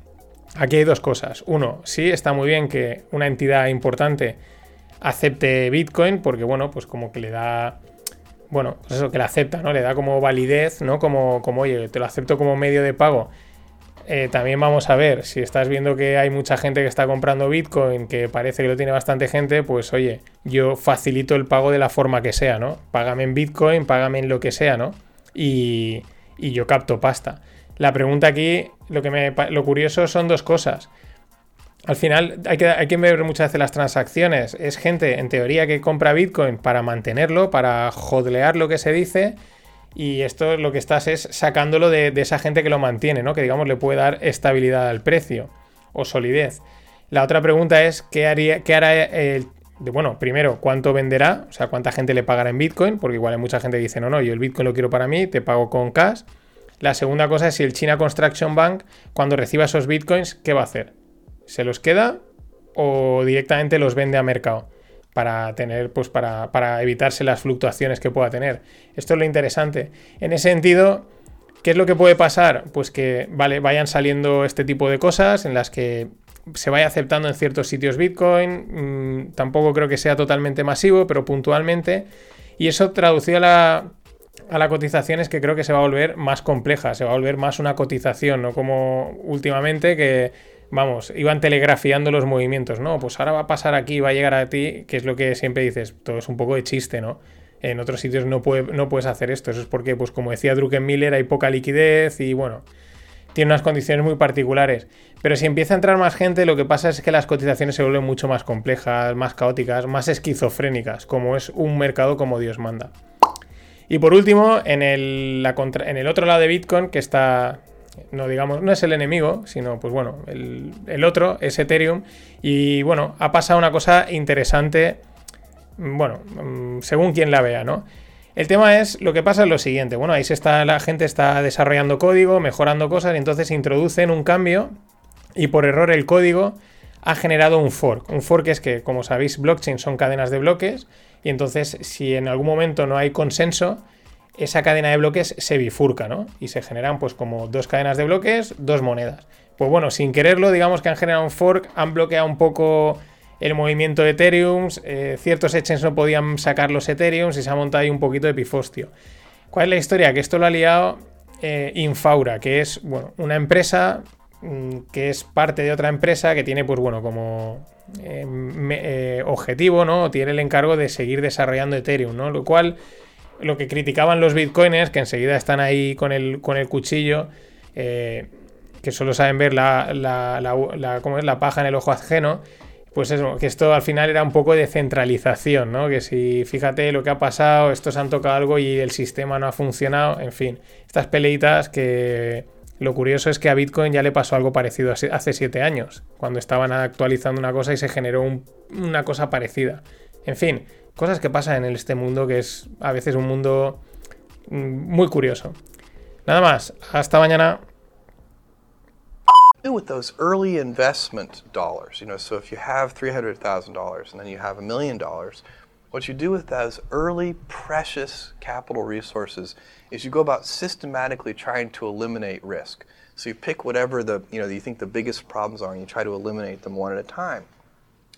Aquí hay dos cosas. Uno, sí, está muy bien que una entidad importante acepte Bitcoin porque, bueno, pues como que le da bueno, pues eso, que la acepta, ¿no? Le da como validez, ¿no? Como, como oye, te lo acepto como medio de pago. Eh, también vamos a ver, si estás viendo que hay mucha gente que está comprando Bitcoin, que parece que lo tiene bastante gente, pues oye, yo facilito el pago de la forma que sea, ¿no? Págame en Bitcoin, págame en lo que sea, ¿no? Y, y yo capto pasta. La pregunta aquí, lo, que me, lo curioso son dos cosas al final hay que, hay que ver muchas veces las transacciones. Es gente, en teoría, que compra Bitcoin para mantenerlo, para jodlear lo que se dice. Y esto lo que estás es sacándolo de, esa gente que lo mantiene, ¿no? Que digamos le puede dar estabilidad al precio o solidez. La otra pregunta es: ¿qué, haría, qué hará el, bueno, primero, ¿cuánto venderá? O sea, ¿cuánta gente le pagará en Bitcoin? Porque igual hay mucha gente que dice, no, no, yo el Bitcoin lo quiero para mí, te pago con cash. La segunda cosa es si el China Construction Bank, cuando reciba esos Bitcoins, ¿qué va a hacer? Se los queda o directamente los vende a mercado para tener, pues para, para evitarse las fluctuaciones que pueda tener. Esto es lo interesante. En ese sentido, ¿qué es lo que puede pasar? Pues que vale, vayan saliendo este tipo de cosas en las que se vaya aceptando en ciertos sitios Bitcoin. Mm, tampoco creo que sea totalmente masivo, pero puntualmente. Y eso traducido a la, a la cotización es que creo que se va a volver más compleja, se va a volver más una cotización, no como últimamente que, vamos, iban telegrafiando los movimientos, ¿no? Pues ahora va a pasar aquí, va a llegar a ti, que es lo que siempre dices, todo es un poco de chiste, ¿no? En otros sitios no, no puedes hacer esto, eso es porque, pues como decía Druckenmiller, hay poca liquidez y bueno, tiene unas condiciones muy particulares. Pero si empieza a entrar más gente, lo que pasa es que las cotizaciones se vuelven mucho más complejas, más caóticas, más esquizofrénicas, como es un mercado como Dios manda. Y por último, en el, en el otro lado de Bitcoin, que está, no digamos, no es el enemigo, sino pues bueno, el, otro es Ethereum. Y bueno, ha pasado una cosa interesante, bueno, mm, según quien la vea, ¿no? El tema es, lo que pasa es lo siguiente, bueno, ahí se está, la gente está desarrollando código, mejorando cosas, y entonces introducen un cambio y por error el código ha generado un fork. Un fork es que, como sabéis, blockchain son cadenas de bloques y entonces si en algún momento no hay consenso, esa cadena de bloques se bifurca, ¿no? Y se generan pues como dos cadenas de bloques, dos monedas. Pues bueno, sin quererlo, digamos que han generado un fork, han bloqueado un poco el movimiento de Ethereum, eh, ciertos exchanges no podían sacar los Ethereum y se ha montado ahí un poquito de pifostio. ¿Cuál es la historia? Que esto lo ha liado eh, Infaura, que es bueno, una empresa mm, que es parte de otra empresa que tiene pues bueno como eh, objetivo, ¿no? Tiene el encargo de seguir desarrollando Ethereum, ¿no? Lo cual, lo que criticaban los bitcoiners, que enseguida están ahí con el, con el cuchillo, eh, que solo saben ver la, la, ¿cómo es? la paja en el ojo ajeno, pues eso, que esto al final era un poco de centralización, ¿no? Que si fíjate lo que ha pasado, estos han tocado algo y el sistema no ha funcionado, en fin, estas peleitas que lo curioso es que a Bitcoin ya le pasó algo parecido hace siete años, cuando estaban actualizando una cosa y se generó una cosa parecida. En fin, cosas que pasan en este mundo que es a veces un mundo mm, muy curioso. Nada más, hasta mañana. with those early investment dollars, you know, so if you have $300,000 and then you have a million dollars, what you do with those early precious capital resources is you go about systematically trying to eliminate risk. So you pick whatever the you know you think the biggest problems are, and you try to eliminate them one at a time.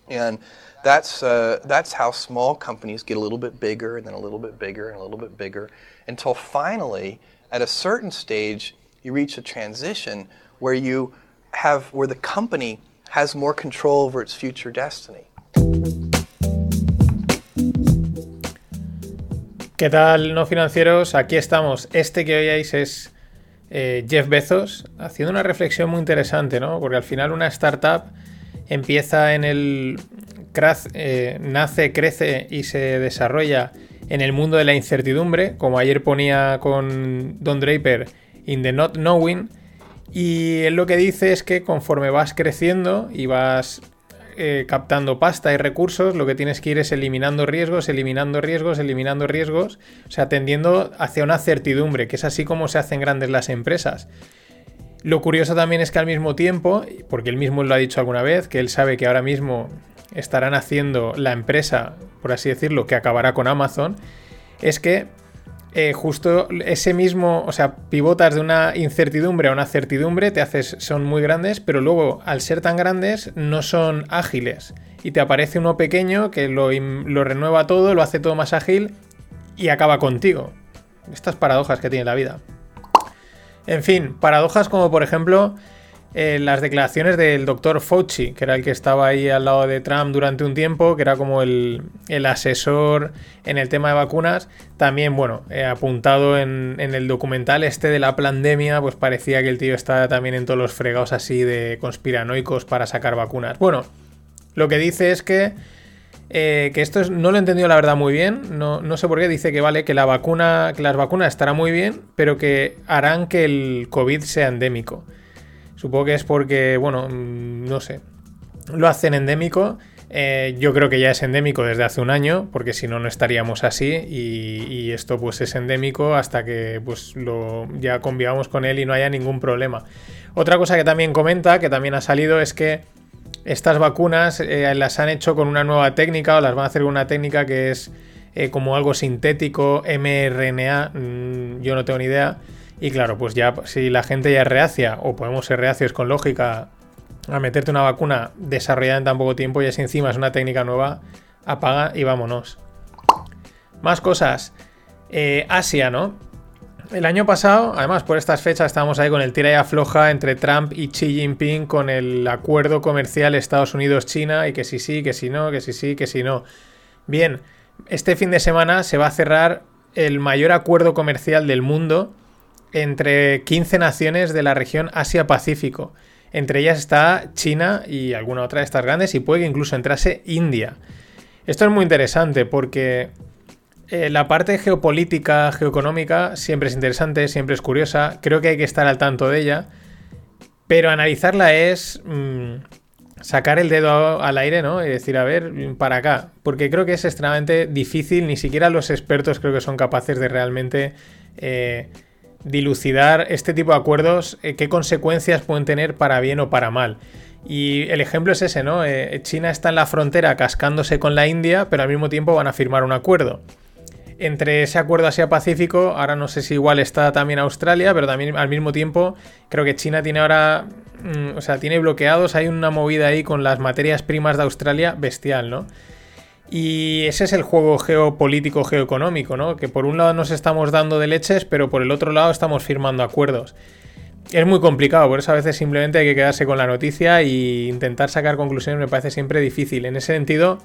And that's uh, that's how small companies get a little bit bigger, and then a little bit bigger, and a little bit bigger, until finally, at a certain stage, you reach a transition where you have where the company has more control over its future destiny. ¿Qué tal, no financieros? Aquí estamos. Este que oíais es eh, Jeff Bezos haciendo una reflexión muy interesante, ¿no? Porque al final una startup empieza en el... Eh, nace, crece y se desarrolla en el mundo de la incertidumbre, como ayer ponía con Don Draper, in the not knowing. Y él lo que dice es que conforme vas creciendo y vas eh, captando pasta y recursos, lo que tienes que ir es eliminando riesgos, eliminando riesgos, eliminando riesgos, o sea, tendiendo hacia una certidumbre, que es así como se hacen grandes las empresas. Lo curioso también es que al mismo tiempo, porque él mismo lo ha dicho alguna vez, que él sabe que ahora mismo estarán haciendo la empresa, por así decirlo, que acabará con Amazon, es que eh, justo ese mismo, o sea, pivotas de una incertidumbre a una certidumbre, te haces, son muy grandes, pero luego al ser tan grandes no son ágiles. Y te aparece uno pequeño que lo, lo renueva todo, lo hace todo más ágil y acaba contigo. Estas paradojas que tiene la vida. En fin, paradojas como por ejemplo eh, las declaraciones del doctor Fauci, que era el que estaba ahí al lado de Trump durante un tiempo, que era como el, asesor en el tema de vacunas, también, bueno, eh, apuntado en, el documental este de la pandemia, pues parecía que el tío estaba también en todos los fregados así de conspiranoicos para sacar vacunas. Bueno, lo que dice es que, eh, que esto no lo he entendido la verdad muy bien, no, no sé por qué, dice que vale, que la vacuna, que las vacunas estarán muy bien, pero que harán que el COVID sea endémico. Supongo que es porque, bueno, mm, no sé, lo hacen endémico. Eh, yo creo que ya es endémico desde hace un año, porque si no, no estaríamos así. Y, esto pues es endémico hasta que pues lo, ya convivamos con él y no haya ningún problema. Otra cosa que también comenta, que también ha salido, es que estas vacunas eh, las han hecho con una nueva técnica o las van a hacer con una técnica que es eh, como algo sintético, mRNA, mm, yo no tengo ni idea y claro, pues ya si la gente ya es reacia, o podemos ser reacios con lógica a meterte una vacuna desarrollada en tan poco tiempo y así encima es una técnica nueva, apaga y vámonos. Más cosas. Eh, Asia, ¿no? El año pasado, además por estas fechas, estábamos ahí con el tira y afloja entre Trump y Xi Jinping con el acuerdo comercial Estados Unidos-China y que si sí, que si no, que si sí, que si no. Bien, este fin de semana se va a cerrar el mayor acuerdo comercial del mundo entre 15 naciones de la región Asia-Pacífico. Entre ellas está China y alguna otra de estas grandes y puede que incluso entrase India. Esto es muy interesante porque eh, la parte geopolítica, geoeconómica, siempre es interesante, siempre es curiosa. Creo que hay que estar al tanto de ella. Pero analizarla es mm, sacar el dedo al aire, ¿no? Y decir, a ver, para acá. Porque creo que es extremadamente difícil. Ni siquiera los expertos creo que son capaces de realmente eh, dilucidar este tipo de acuerdos, eh, qué consecuencias pueden tener para bien o para mal. Y el ejemplo es ese, ¿no? China está en la frontera cascándose con la India, pero al mismo tiempo van a firmar un acuerdo. Entre ese acuerdo Asia-Pacífico, ahora no sé si igual está también Australia, pero también al mismo tiempo creo que China tiene ahora, mm, o sea, tiene bloqueados, hay una movida ahí con las materias primas de Australia bestial, ¿no? Y ese es el juego geopolítico, geoeconómico, ¿no? Que por un lado nos estamos dando de leches, pero por el otro lado estamos firmando acuerdos. Es muy complicado, por eso a veces simplemente hay que quedarse con la noticia e intentar sacar conclusiones me parece siempre difícil. En ese sentido,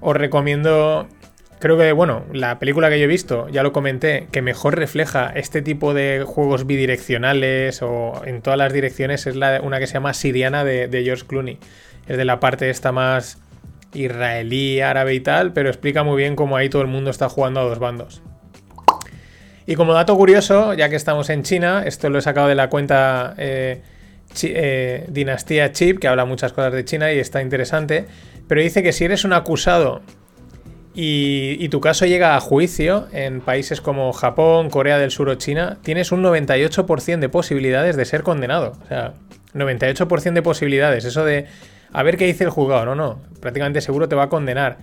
os recomiendo, creo que, bueno, la película que yo he visto, ya lo comenté, que mejor refleja este tipo de juegos bidireccionales o en todas las direcciones es una que se llama Siriana de, de George Clooney. Es de la parte esta más israelí, árabe y tal, pero explica muy bien cómo ahí todo el mundo está jugando a dos bandos. Y como dato curioso, ya que estamos en China, esto lo he sacado de la cuenta eh, eh, Dinastía Chip, que habla muchas cosas de China y está interesante, pero dice que si eres un acusado y, tu caso llega a juicio en países como Japón, Corea del Sur o China, tienes un 98% de posibilidades de ser condenado. O sea, 98% de posibilidades. Eso de a ver qué dice el juzgado. No, no, prácticamente seguro te va a condenar.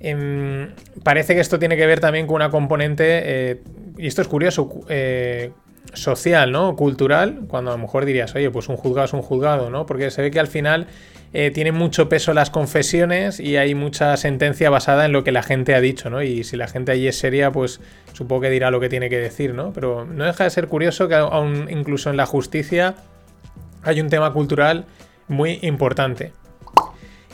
Em, parece que esto tiene que ver también con una componente, eh, y esto es curioso, eh, social, ¿no? Cultural, cuando a lo mejor dirías, oye, pues un juzgado es un juzgado, ¿no? Porque se ve que al final eh, tienen mucho peso las confesiones y hay mucha sentencia basada en lo que la gente ha dicho, ¿no? Y si la gente allí es seria, pues supongo que dirá lo que tiene que decir, ¿no? Pero no deja de ser curioso que aún incluso en la justicia hay un tema cultural muy importante.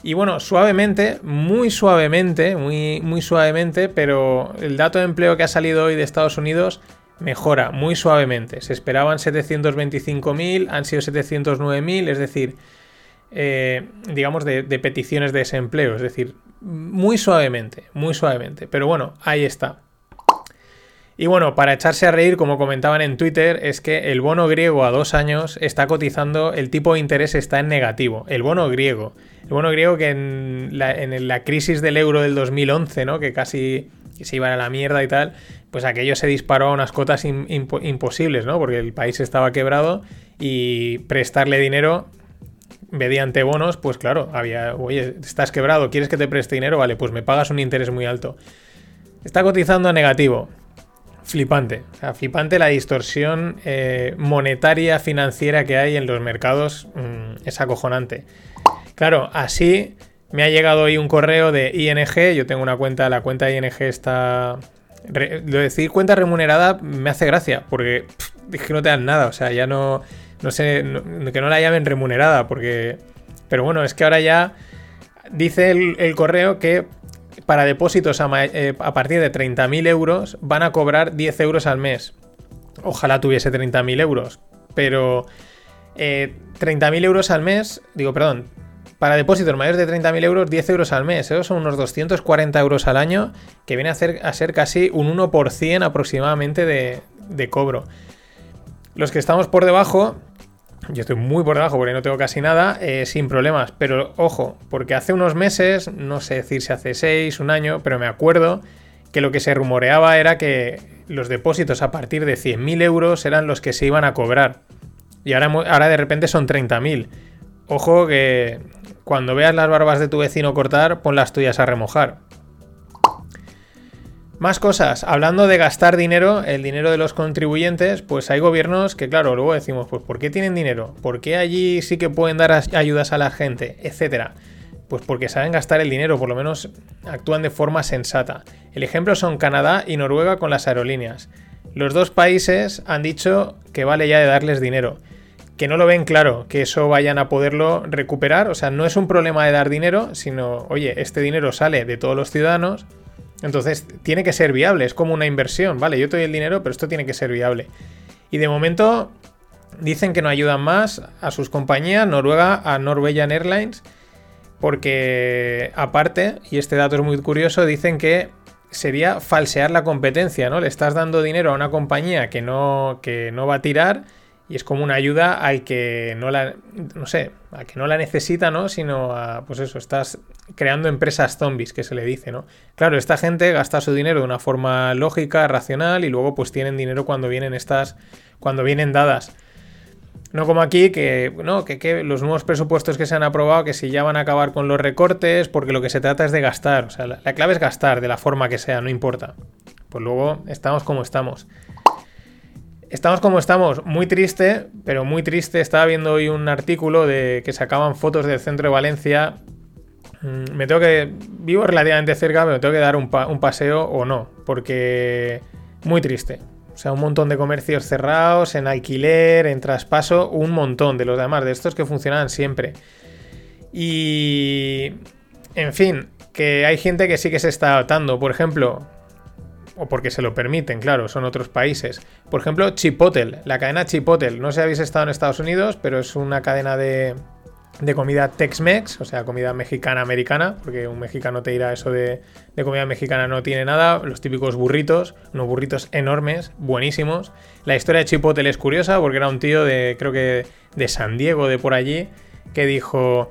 Y bueno, suavemente, muy suavemente, muy, muy suavemente, pero el dato de empleo que ha salido hoy de Estados Unidos mejora muy suavemente. Se esperaban 725.000, han sido 709.000, es decir, eh, digamos, de, peticiones de desempleo. Es decir, muy suavemente, muy suavemente. Pero bueno, ahí está. Y bueno, para echarse a reír, como comentaban en Twitter, es que el bono griego a dos años está cotizando, el tipo de interés está en negativo. El bono griego. El bono griego que en la, crisis del euro del 2011, ¿no? Que casi se iban a la mierda y tal, pues aquello se disparó a unas cotas imposibles, ¿no? Porque el país estaba quebrado y prestarle dinero mediante bonos, pues claro, había, oye, estás quebrado, ¿quieres que te preste dinero? Vale, pues me pagas un interés muy alto. Está cotizando a negativo. Flipante. O sea, flipante la distorsión eh, monetaria, financiera que hay en los mercados. Mm, es acojonante. Claro, así me ha llegado hoy un correo de ING. Yo tengo una cuenta, la cuenta de ING está. lo decir cuenta remunerada me hace gracia, porque es que no te dan nada. O sea, ya no. No sé, que no la llamen remunerada, porque. Pero bueno, es que ahora ya dice el correo que para depósitos eh, a, partir de 30.000 euros van a cobrar 10 euros al mes. Ojalá tuviese 30.000 euros, pero 30.000 eh, euros al mes, digo, perdón, para depósitos mayores de 30.000 euros, 10 euros al mes. Esos son unos 240 euros al año, que viene a, a ser casi un 1% aproximadamente de cobro. Los que estamos por debajo, yo estoy muy por debajo porque no tengo casi nada, eh, sin problemas. Pero ojo, porque hace unos meses, no sé decir si hace seis, un año, pero me acuerdo que lo que se rumoreaba era que los depósitos a partir de 100.000 euros eran los que se iban a cobrar. Y ahora, ahora de repente son 30.000. Ojo que cuando veas las barbas de tu vecino cortar, pon las tuyas a remojar. Más cosas, hablando de gastar dinero, el dinero de los contribuyentes, pues hay gobiernos que, claro, luego decimos, pues ¿por qué tienen dinero? ¿Por qué allí sí que pueden dar ayudas a la gente? Etcétera. Pues porque saben gastar el dinero, por lo menos actúan de forma sensata. El ejemplo son Canadá y Noruega con las aerolíneas. Los dos países han dicho que vale ya de darles dinero. Que no lo ven claro, que eso vayan a poderlo recuperar. O sea, no es un problema de dar dinero, sino, oye, este dinero sale de todos los ciudadanos. Entonces, tiene que ser viable, es como una inversión, ¿vale? Yo te doy el dinero, pero esto tiene que ser viable. Y de momento dicen que no ayudan más a sus compañías, Noruega, a Norwegian Airlines, porque aparte, y este dato es muy curioso, dicen que sería falsear la competencia, ¿no? Le estás dando dinero a una compañía que no, que no va a tirar y es como una ayuda al que no la, no sé, al que no la necesita, ¿no? Sino a, pues eso, estás creando empresas zombies, que se le dice, ¿no? Claro, esta gente gasta su dinero de una forma lógica, racional y luego pues tienen dinero cuando vienen estas, cuando vienen dadas. No como aquí, que, no, que, los nuevos presupuestos que se han aprobado, que si ya van a acabar con los recortes, porque lo que se trata es de gastar. O sea, la clave es gastar de la forma que sea, no importa. Pues luego estamos como estamos. Estamos como estamos, muy triste, pero muy triste. Estaba viendo hoy un artículo de que sacaban fotos del centro de Valencia. Mm, me tengo que. Vivo relativamente cerca, pero me tengo que dar un, un paseo o no, porque. Muy triste. O sea, un montón de comercios cerrados, en alquiler, en traspaso, un montón de los demás, de estos que funcionan siempre. Y... En fin, que hay gente que sí que se está adaptando. Por ejemplo, o porque se lo permiten, claro, son otros países. Por ejemplo, Chipotle, la cadena Chipotle. No sé si habéis estado en Estados Unidos, pero es una cadena de, de comida Tex-Mex, o sea, comida mexicana-americana, porque un mexicano te dirá eso de, comida mexicana no tiene nada, los típicos burritos, unos burritos enormes, buenísimos. La historia de Chipotle es curiosa porque era un tío de, creo que de San Diego, de por allí, que dijo,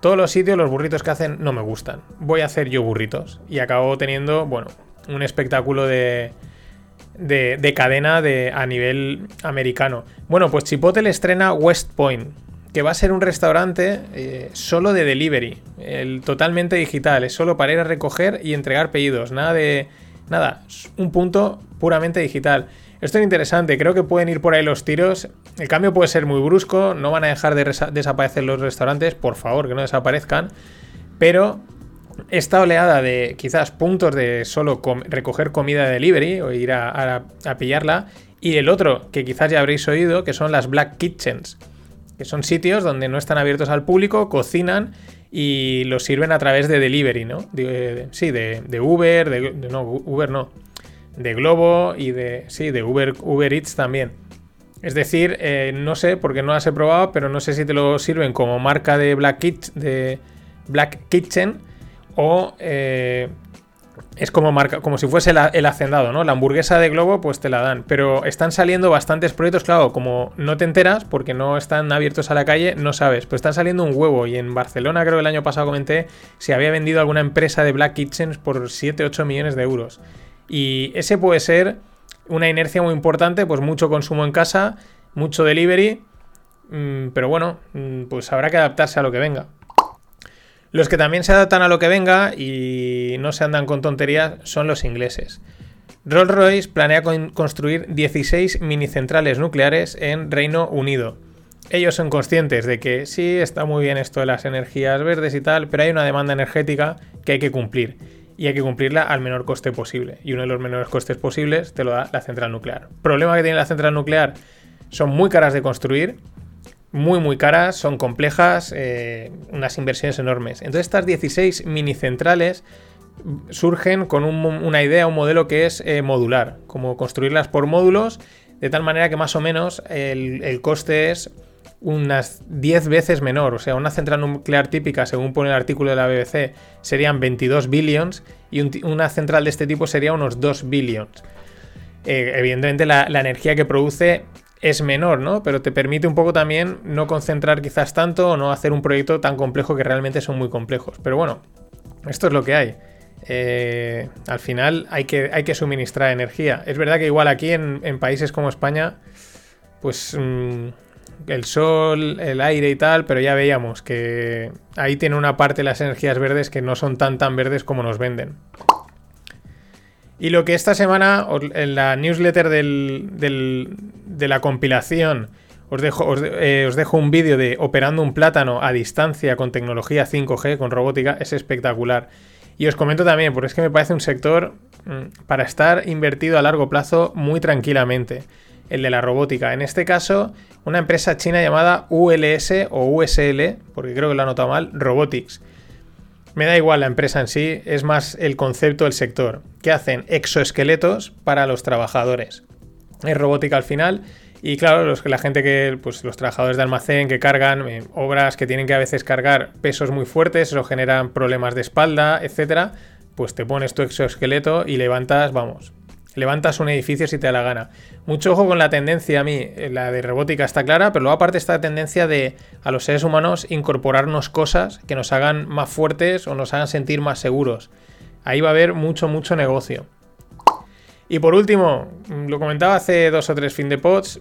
todos los sitios, los burritos que hacen no me gustan, voy a hacer yo burritos. Y acabó teniendo, bueno, un espectáculo de... De, cadena de, a nivel americano. Bueno, pues Chipotle estrena West Point, que va a ser un restaurante eh, solo de delivery, el, totalmente digital, es solo para ir a recoger y entregar pedidos, nada de... Nada, un punto puramente digital. Esto es interesante, creo que pueden ir por ahí los tiros. El cambio puede ser muy brusco, no van a dejar de desaparecer los restaurantes, por favor, que no desaparezcan. Pero esta oleada de quizás puntos de solo recoger comida de delivery o ir a pillarla. Y el otro, que quizás ya habréis oído, que son las Black Kitchens que son sitios donde no están abiertos al público, cocinan y los sirven a través de delivery, ¿no? sí, de, Uber, de, no, Uber no, de Globo y de, sí, de Uber, Uber Eats también. Es decir, eh, no sé, porque no las he probado, pero no sé si te lo sirven como marca de de Black Kitchen o eh, es como marca, como si fuese el hacendado, ¿no? La hamburguesa de Globo, pues te la dan. Pero están saliendo bastantes proyectos, claro, como no te enteras, porque no están abiertos a la calle, no sabes. Pero están saliendo un huevo. Y en Barcelona, creo que el año pasado comenté, se había vendido alguna empresa de Black Kitchens por 7-8 millones de euros. Y ese puede ser una inercia muy importante, pues mucho consumo en casa, mucho delivery. Mm, pero bueno, mm, pues habrá que adaptarse a lo que venga. Los que también se adaptan a lo que venga y no se andan con tonterías son los ingleses. Rolls-Royce planea construir 16 mini centrales nucleares en Reino Unido. Ellos son conscientes de que sí, está muy bien esto de las energías verdes y tal, pero hay una demanda energética que hay que cumplir. Y hay que cumplirla al menor coste posible. Y uno de los menores costes posibles te lo da la central nuclear. Problema que tiene la central nuclear, son muy caras de construir muy muy caras, son complejas, eh, unas inversiones enormes. Entonces estas 16 mini centrales surgen con una idea, un modelo que es eh, modular, como construirlas por módulos, de tal manera que más o menos el, coste es unas 10 veces menor. O sea, una central nuclear típica, según pone el artículo de la BBC, serían 22 billions y una central de este tipo sería unos 2 billions. Eh, evidentemente la, la, energía que produce es menor, ¿no? Pero te permite un poco también no concentrar quizás tanto o no hacer un proyecto tan complejo que realmente son muy complejos. Pero bueno, esto es lo que hay. Eh, al final hay que, hay que suministrar energía. Es verdad que igual aquí en, países como España, pues mm, el sol, el aire y tal, pero ya veíamos que ahí tiene una parte de las energías verdes que no son tan tan verdes como nos venden. Y lo que esta semana, en la newsletter de la compilación, eh, os dejo un vídeo de operando un plátano a distancia con tecnología 5G, con robótica, es espectacular. Y os comento también, porque es que me parece un sector mm, para estar invertido a largo plazo muy tranquilamente, el de la robótica. En este caso, una empresa china llamada ULS o USL, porque creo que lo he anotado mal, Robotics. Me da igual la empresa en sí, es más el concepto del sector, que hacen exoesqueletos para los trabajadores. Es robótica al final y claro, los, la gente que, pues los trabajadores de almacén que cargan eh, obras que tienen que a veces cargar pesos muy fuertes, eso generan problemas de espalda, etcétera, pues te pones tu exoesqueleto y levantas, vamos, levantas un edificio si te da la gana. Mucho ojo con la tendencia a mí, eh, la de robótica está clara, pero luego aparte esta tendencia de a los seres humanos incorporarnos cosas que nos hagan más fuertes o nos hagan sentir más seguros. Ahí va a haber mucho, mucho negocio. Y por último, mm, lo comentaba hace dos o tres fin de pods,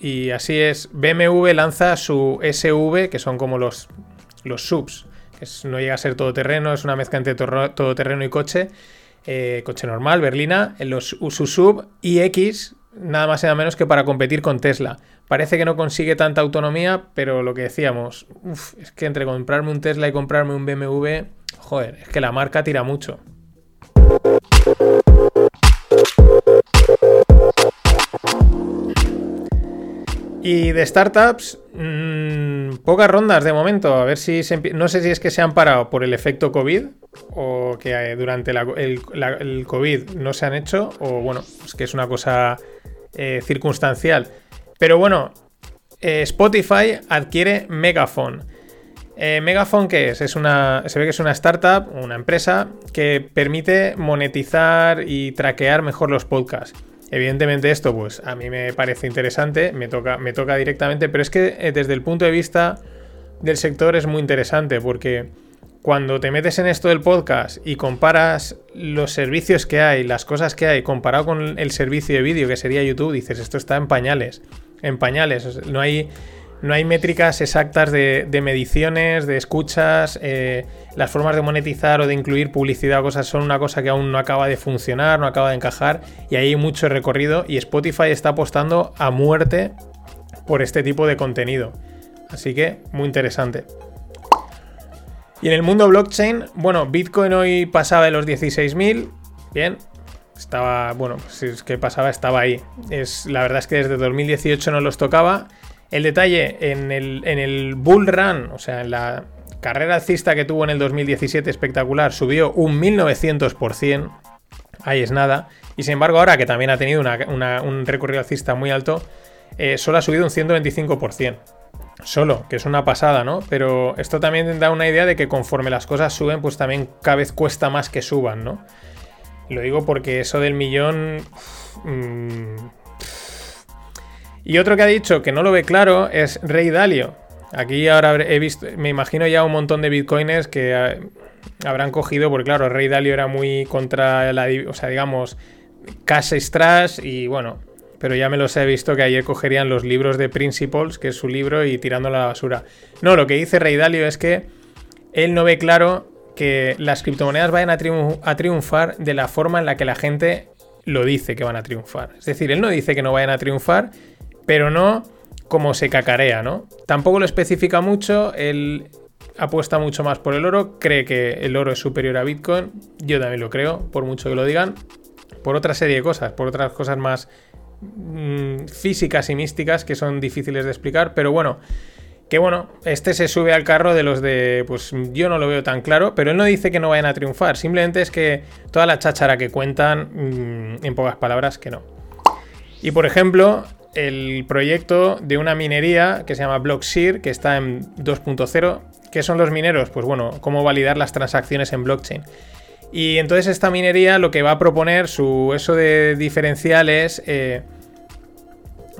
y así es, BMW lanza su SV, que son como los, los subs, que no llega a ser todoterreno, es una mezcla entre todoterreno y coche, eh, coche normal, berlina, en los, su sub iX, nada más y nada menos que para competir con Tesla. Parece que no consigue tanta autonomía, pero lo que decíamos, uf, es que entre comprarme un Tesla y comprarme un BMW, joder, es que la marca tira mucho. Y de startups, mmm, pocas rondas de momento. A ver si se no sé si es que se han parado por el efecto COVID o que eh, durante el, COVID no se han hecho o bueno, es que es una cosa eh, circunstancial. Pero bueno, eh, Spotify adquiere Megaphone. Megaphone, ¿qué es? es una, se ve que es una startup, una empresa que permite monetizar y traquear mejor los podcasts. Evidentemente esto, pues a mí me parece interesante, me toca, me toca directamente, pero es que eh, desde el punto de vista del sector es muy interesante porque cuando te metes en esto del podcast y comparas los servicios que hay, las cosas que hay, comparado con el servicio de vídeo que sería YouTube, dices, esto está en pañales, en pañales, no hay, no hay métricas exactas de, mediciones, de escuchas, eh, las formas de monetizar o de incluir publicidad o cosas son una cosa que aún no acaba de funcionar, no acaba de encajar y hay mucho recorrido y Spotify está apostando a muerte por este tipo de contenido. Así que muy interesante. Y en el mundo blockchain, bueno, Bitcoin hoy pasaba de los 16.000, bien, estaba, bueno, si es que pasaba, estaba ahí. Es, la verdad es que desde 2018 no los tocaba. El detalle, en el, en el bull run, o sea, en la carrera alcista que tuvo en el 2017 espectacular, subió un 1900%, ahí es nada. Y sin embargo, ahora que también ha tenido una- un recorrido alcista muy alto, eh, solo ha subido un 125%. Solo, que es una pasada, ¿no? Pero esto también da una idea de que conforme las cosas suben, pues también cada vez cuesta más que suban, ¿no? Lo digo porque eso del millón... mm, y otro que ha dicho que no lo ve claro es Rey Dalio. Aquí ahora he visto, me imagino ya un montón de bitcoiners que eh, habrán cogido, porque claro, Rey Dalio era muy contra la, o sea, digamos, cash strash y bueno, pero ya me los he visto que ayer cogerían los libros de Principles, que es su libro, y tirándolo a la basura. No, lo que dice Rey Dalio es que él no ve claro que las criptomonedas vayan a, a triunfar de la forma en la que la gente lo dice que van a triunfar. Es decir, él no dice que no vayan a triunfar, pero no como se cacarea, ¿no? Tampoco lo especifica mucho, él apuesta mucho más por el oro, cree que el oro es superior a Bitcoin, yo también lo creo, por mucho que lo digan, por otra serie de cosas, por otras cosas más mm, físicas y místicas que son difíciles de explicar, pero bueno, que bueno, este se sube al carro de los de, pues yo no lo veo tan claro, pero él no dice que no vayan a triunfar, simplemente es que toda la cháchara que cuentan, mm, en pocas palabras, que no. Y por ejemplo, el proyecto de una minería que se llama Blockseer, que está en 2.0. ¿Qué son los mineros? Pues bueno, cómo validar las transacciones en blockchain. Y entonces esta minería lo que va a proponer, su eso de diferencial es eh,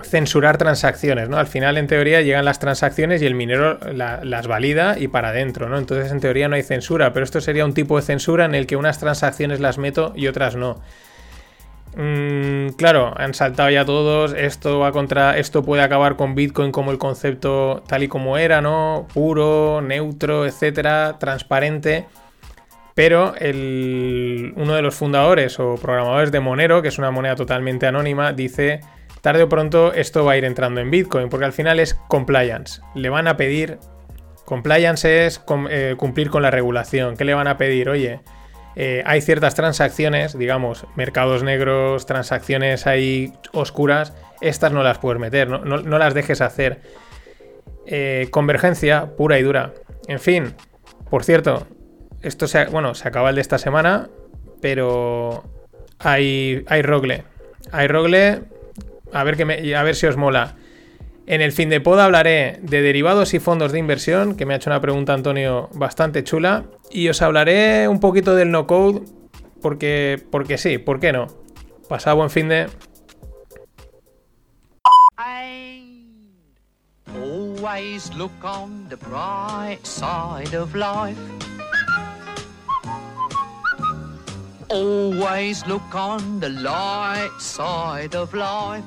censurar transacciones, ¿no? Al final, en teoría, llegan las transacciones y el minero la- las valida y para adentro, ¿no? Entonces, en teoría no hay censura, pero esto sería un tipo de censura en el que unas transacciones las meto y otras no. Mm, claro, han saltado ya todos. Esto va contra. Esto puede acabar con Bitcoin como el concepto tal y como era, ¿no? Puro, neutro, etcétera, transparente. Pero el, uno de los fundadores o programadores de Monero, que es una moneda totalmente anónima, dice tarde o pronto esto va a ir entrando en Bitcoin, porque al final es compliance. Le van a pedir, compliance es eh, cumplir con la regulación. ¿Qué le van a pedir? Oye, eh, hay ciertas transacciones, digamos, mercados negros, transacciones ahí oscuras, estas no las puedes meter, no, las dejes hacer. Eh, convergencia pura y dura. En fin, por cierto, esto se, bueno, se acaba el de esta semana, pero hay, hay Rogle. Hay Rogle, a ver, que a ver si os mola. En el fin de poda hablaré de derivados y fondos de inversión, que me ha hecho una pregunta Antonio bastante chula, y os hablaré un poquito del no code, porque, porque sí, ¿por qué no? Pasado buen fin de... Always. Always look on the light side of life.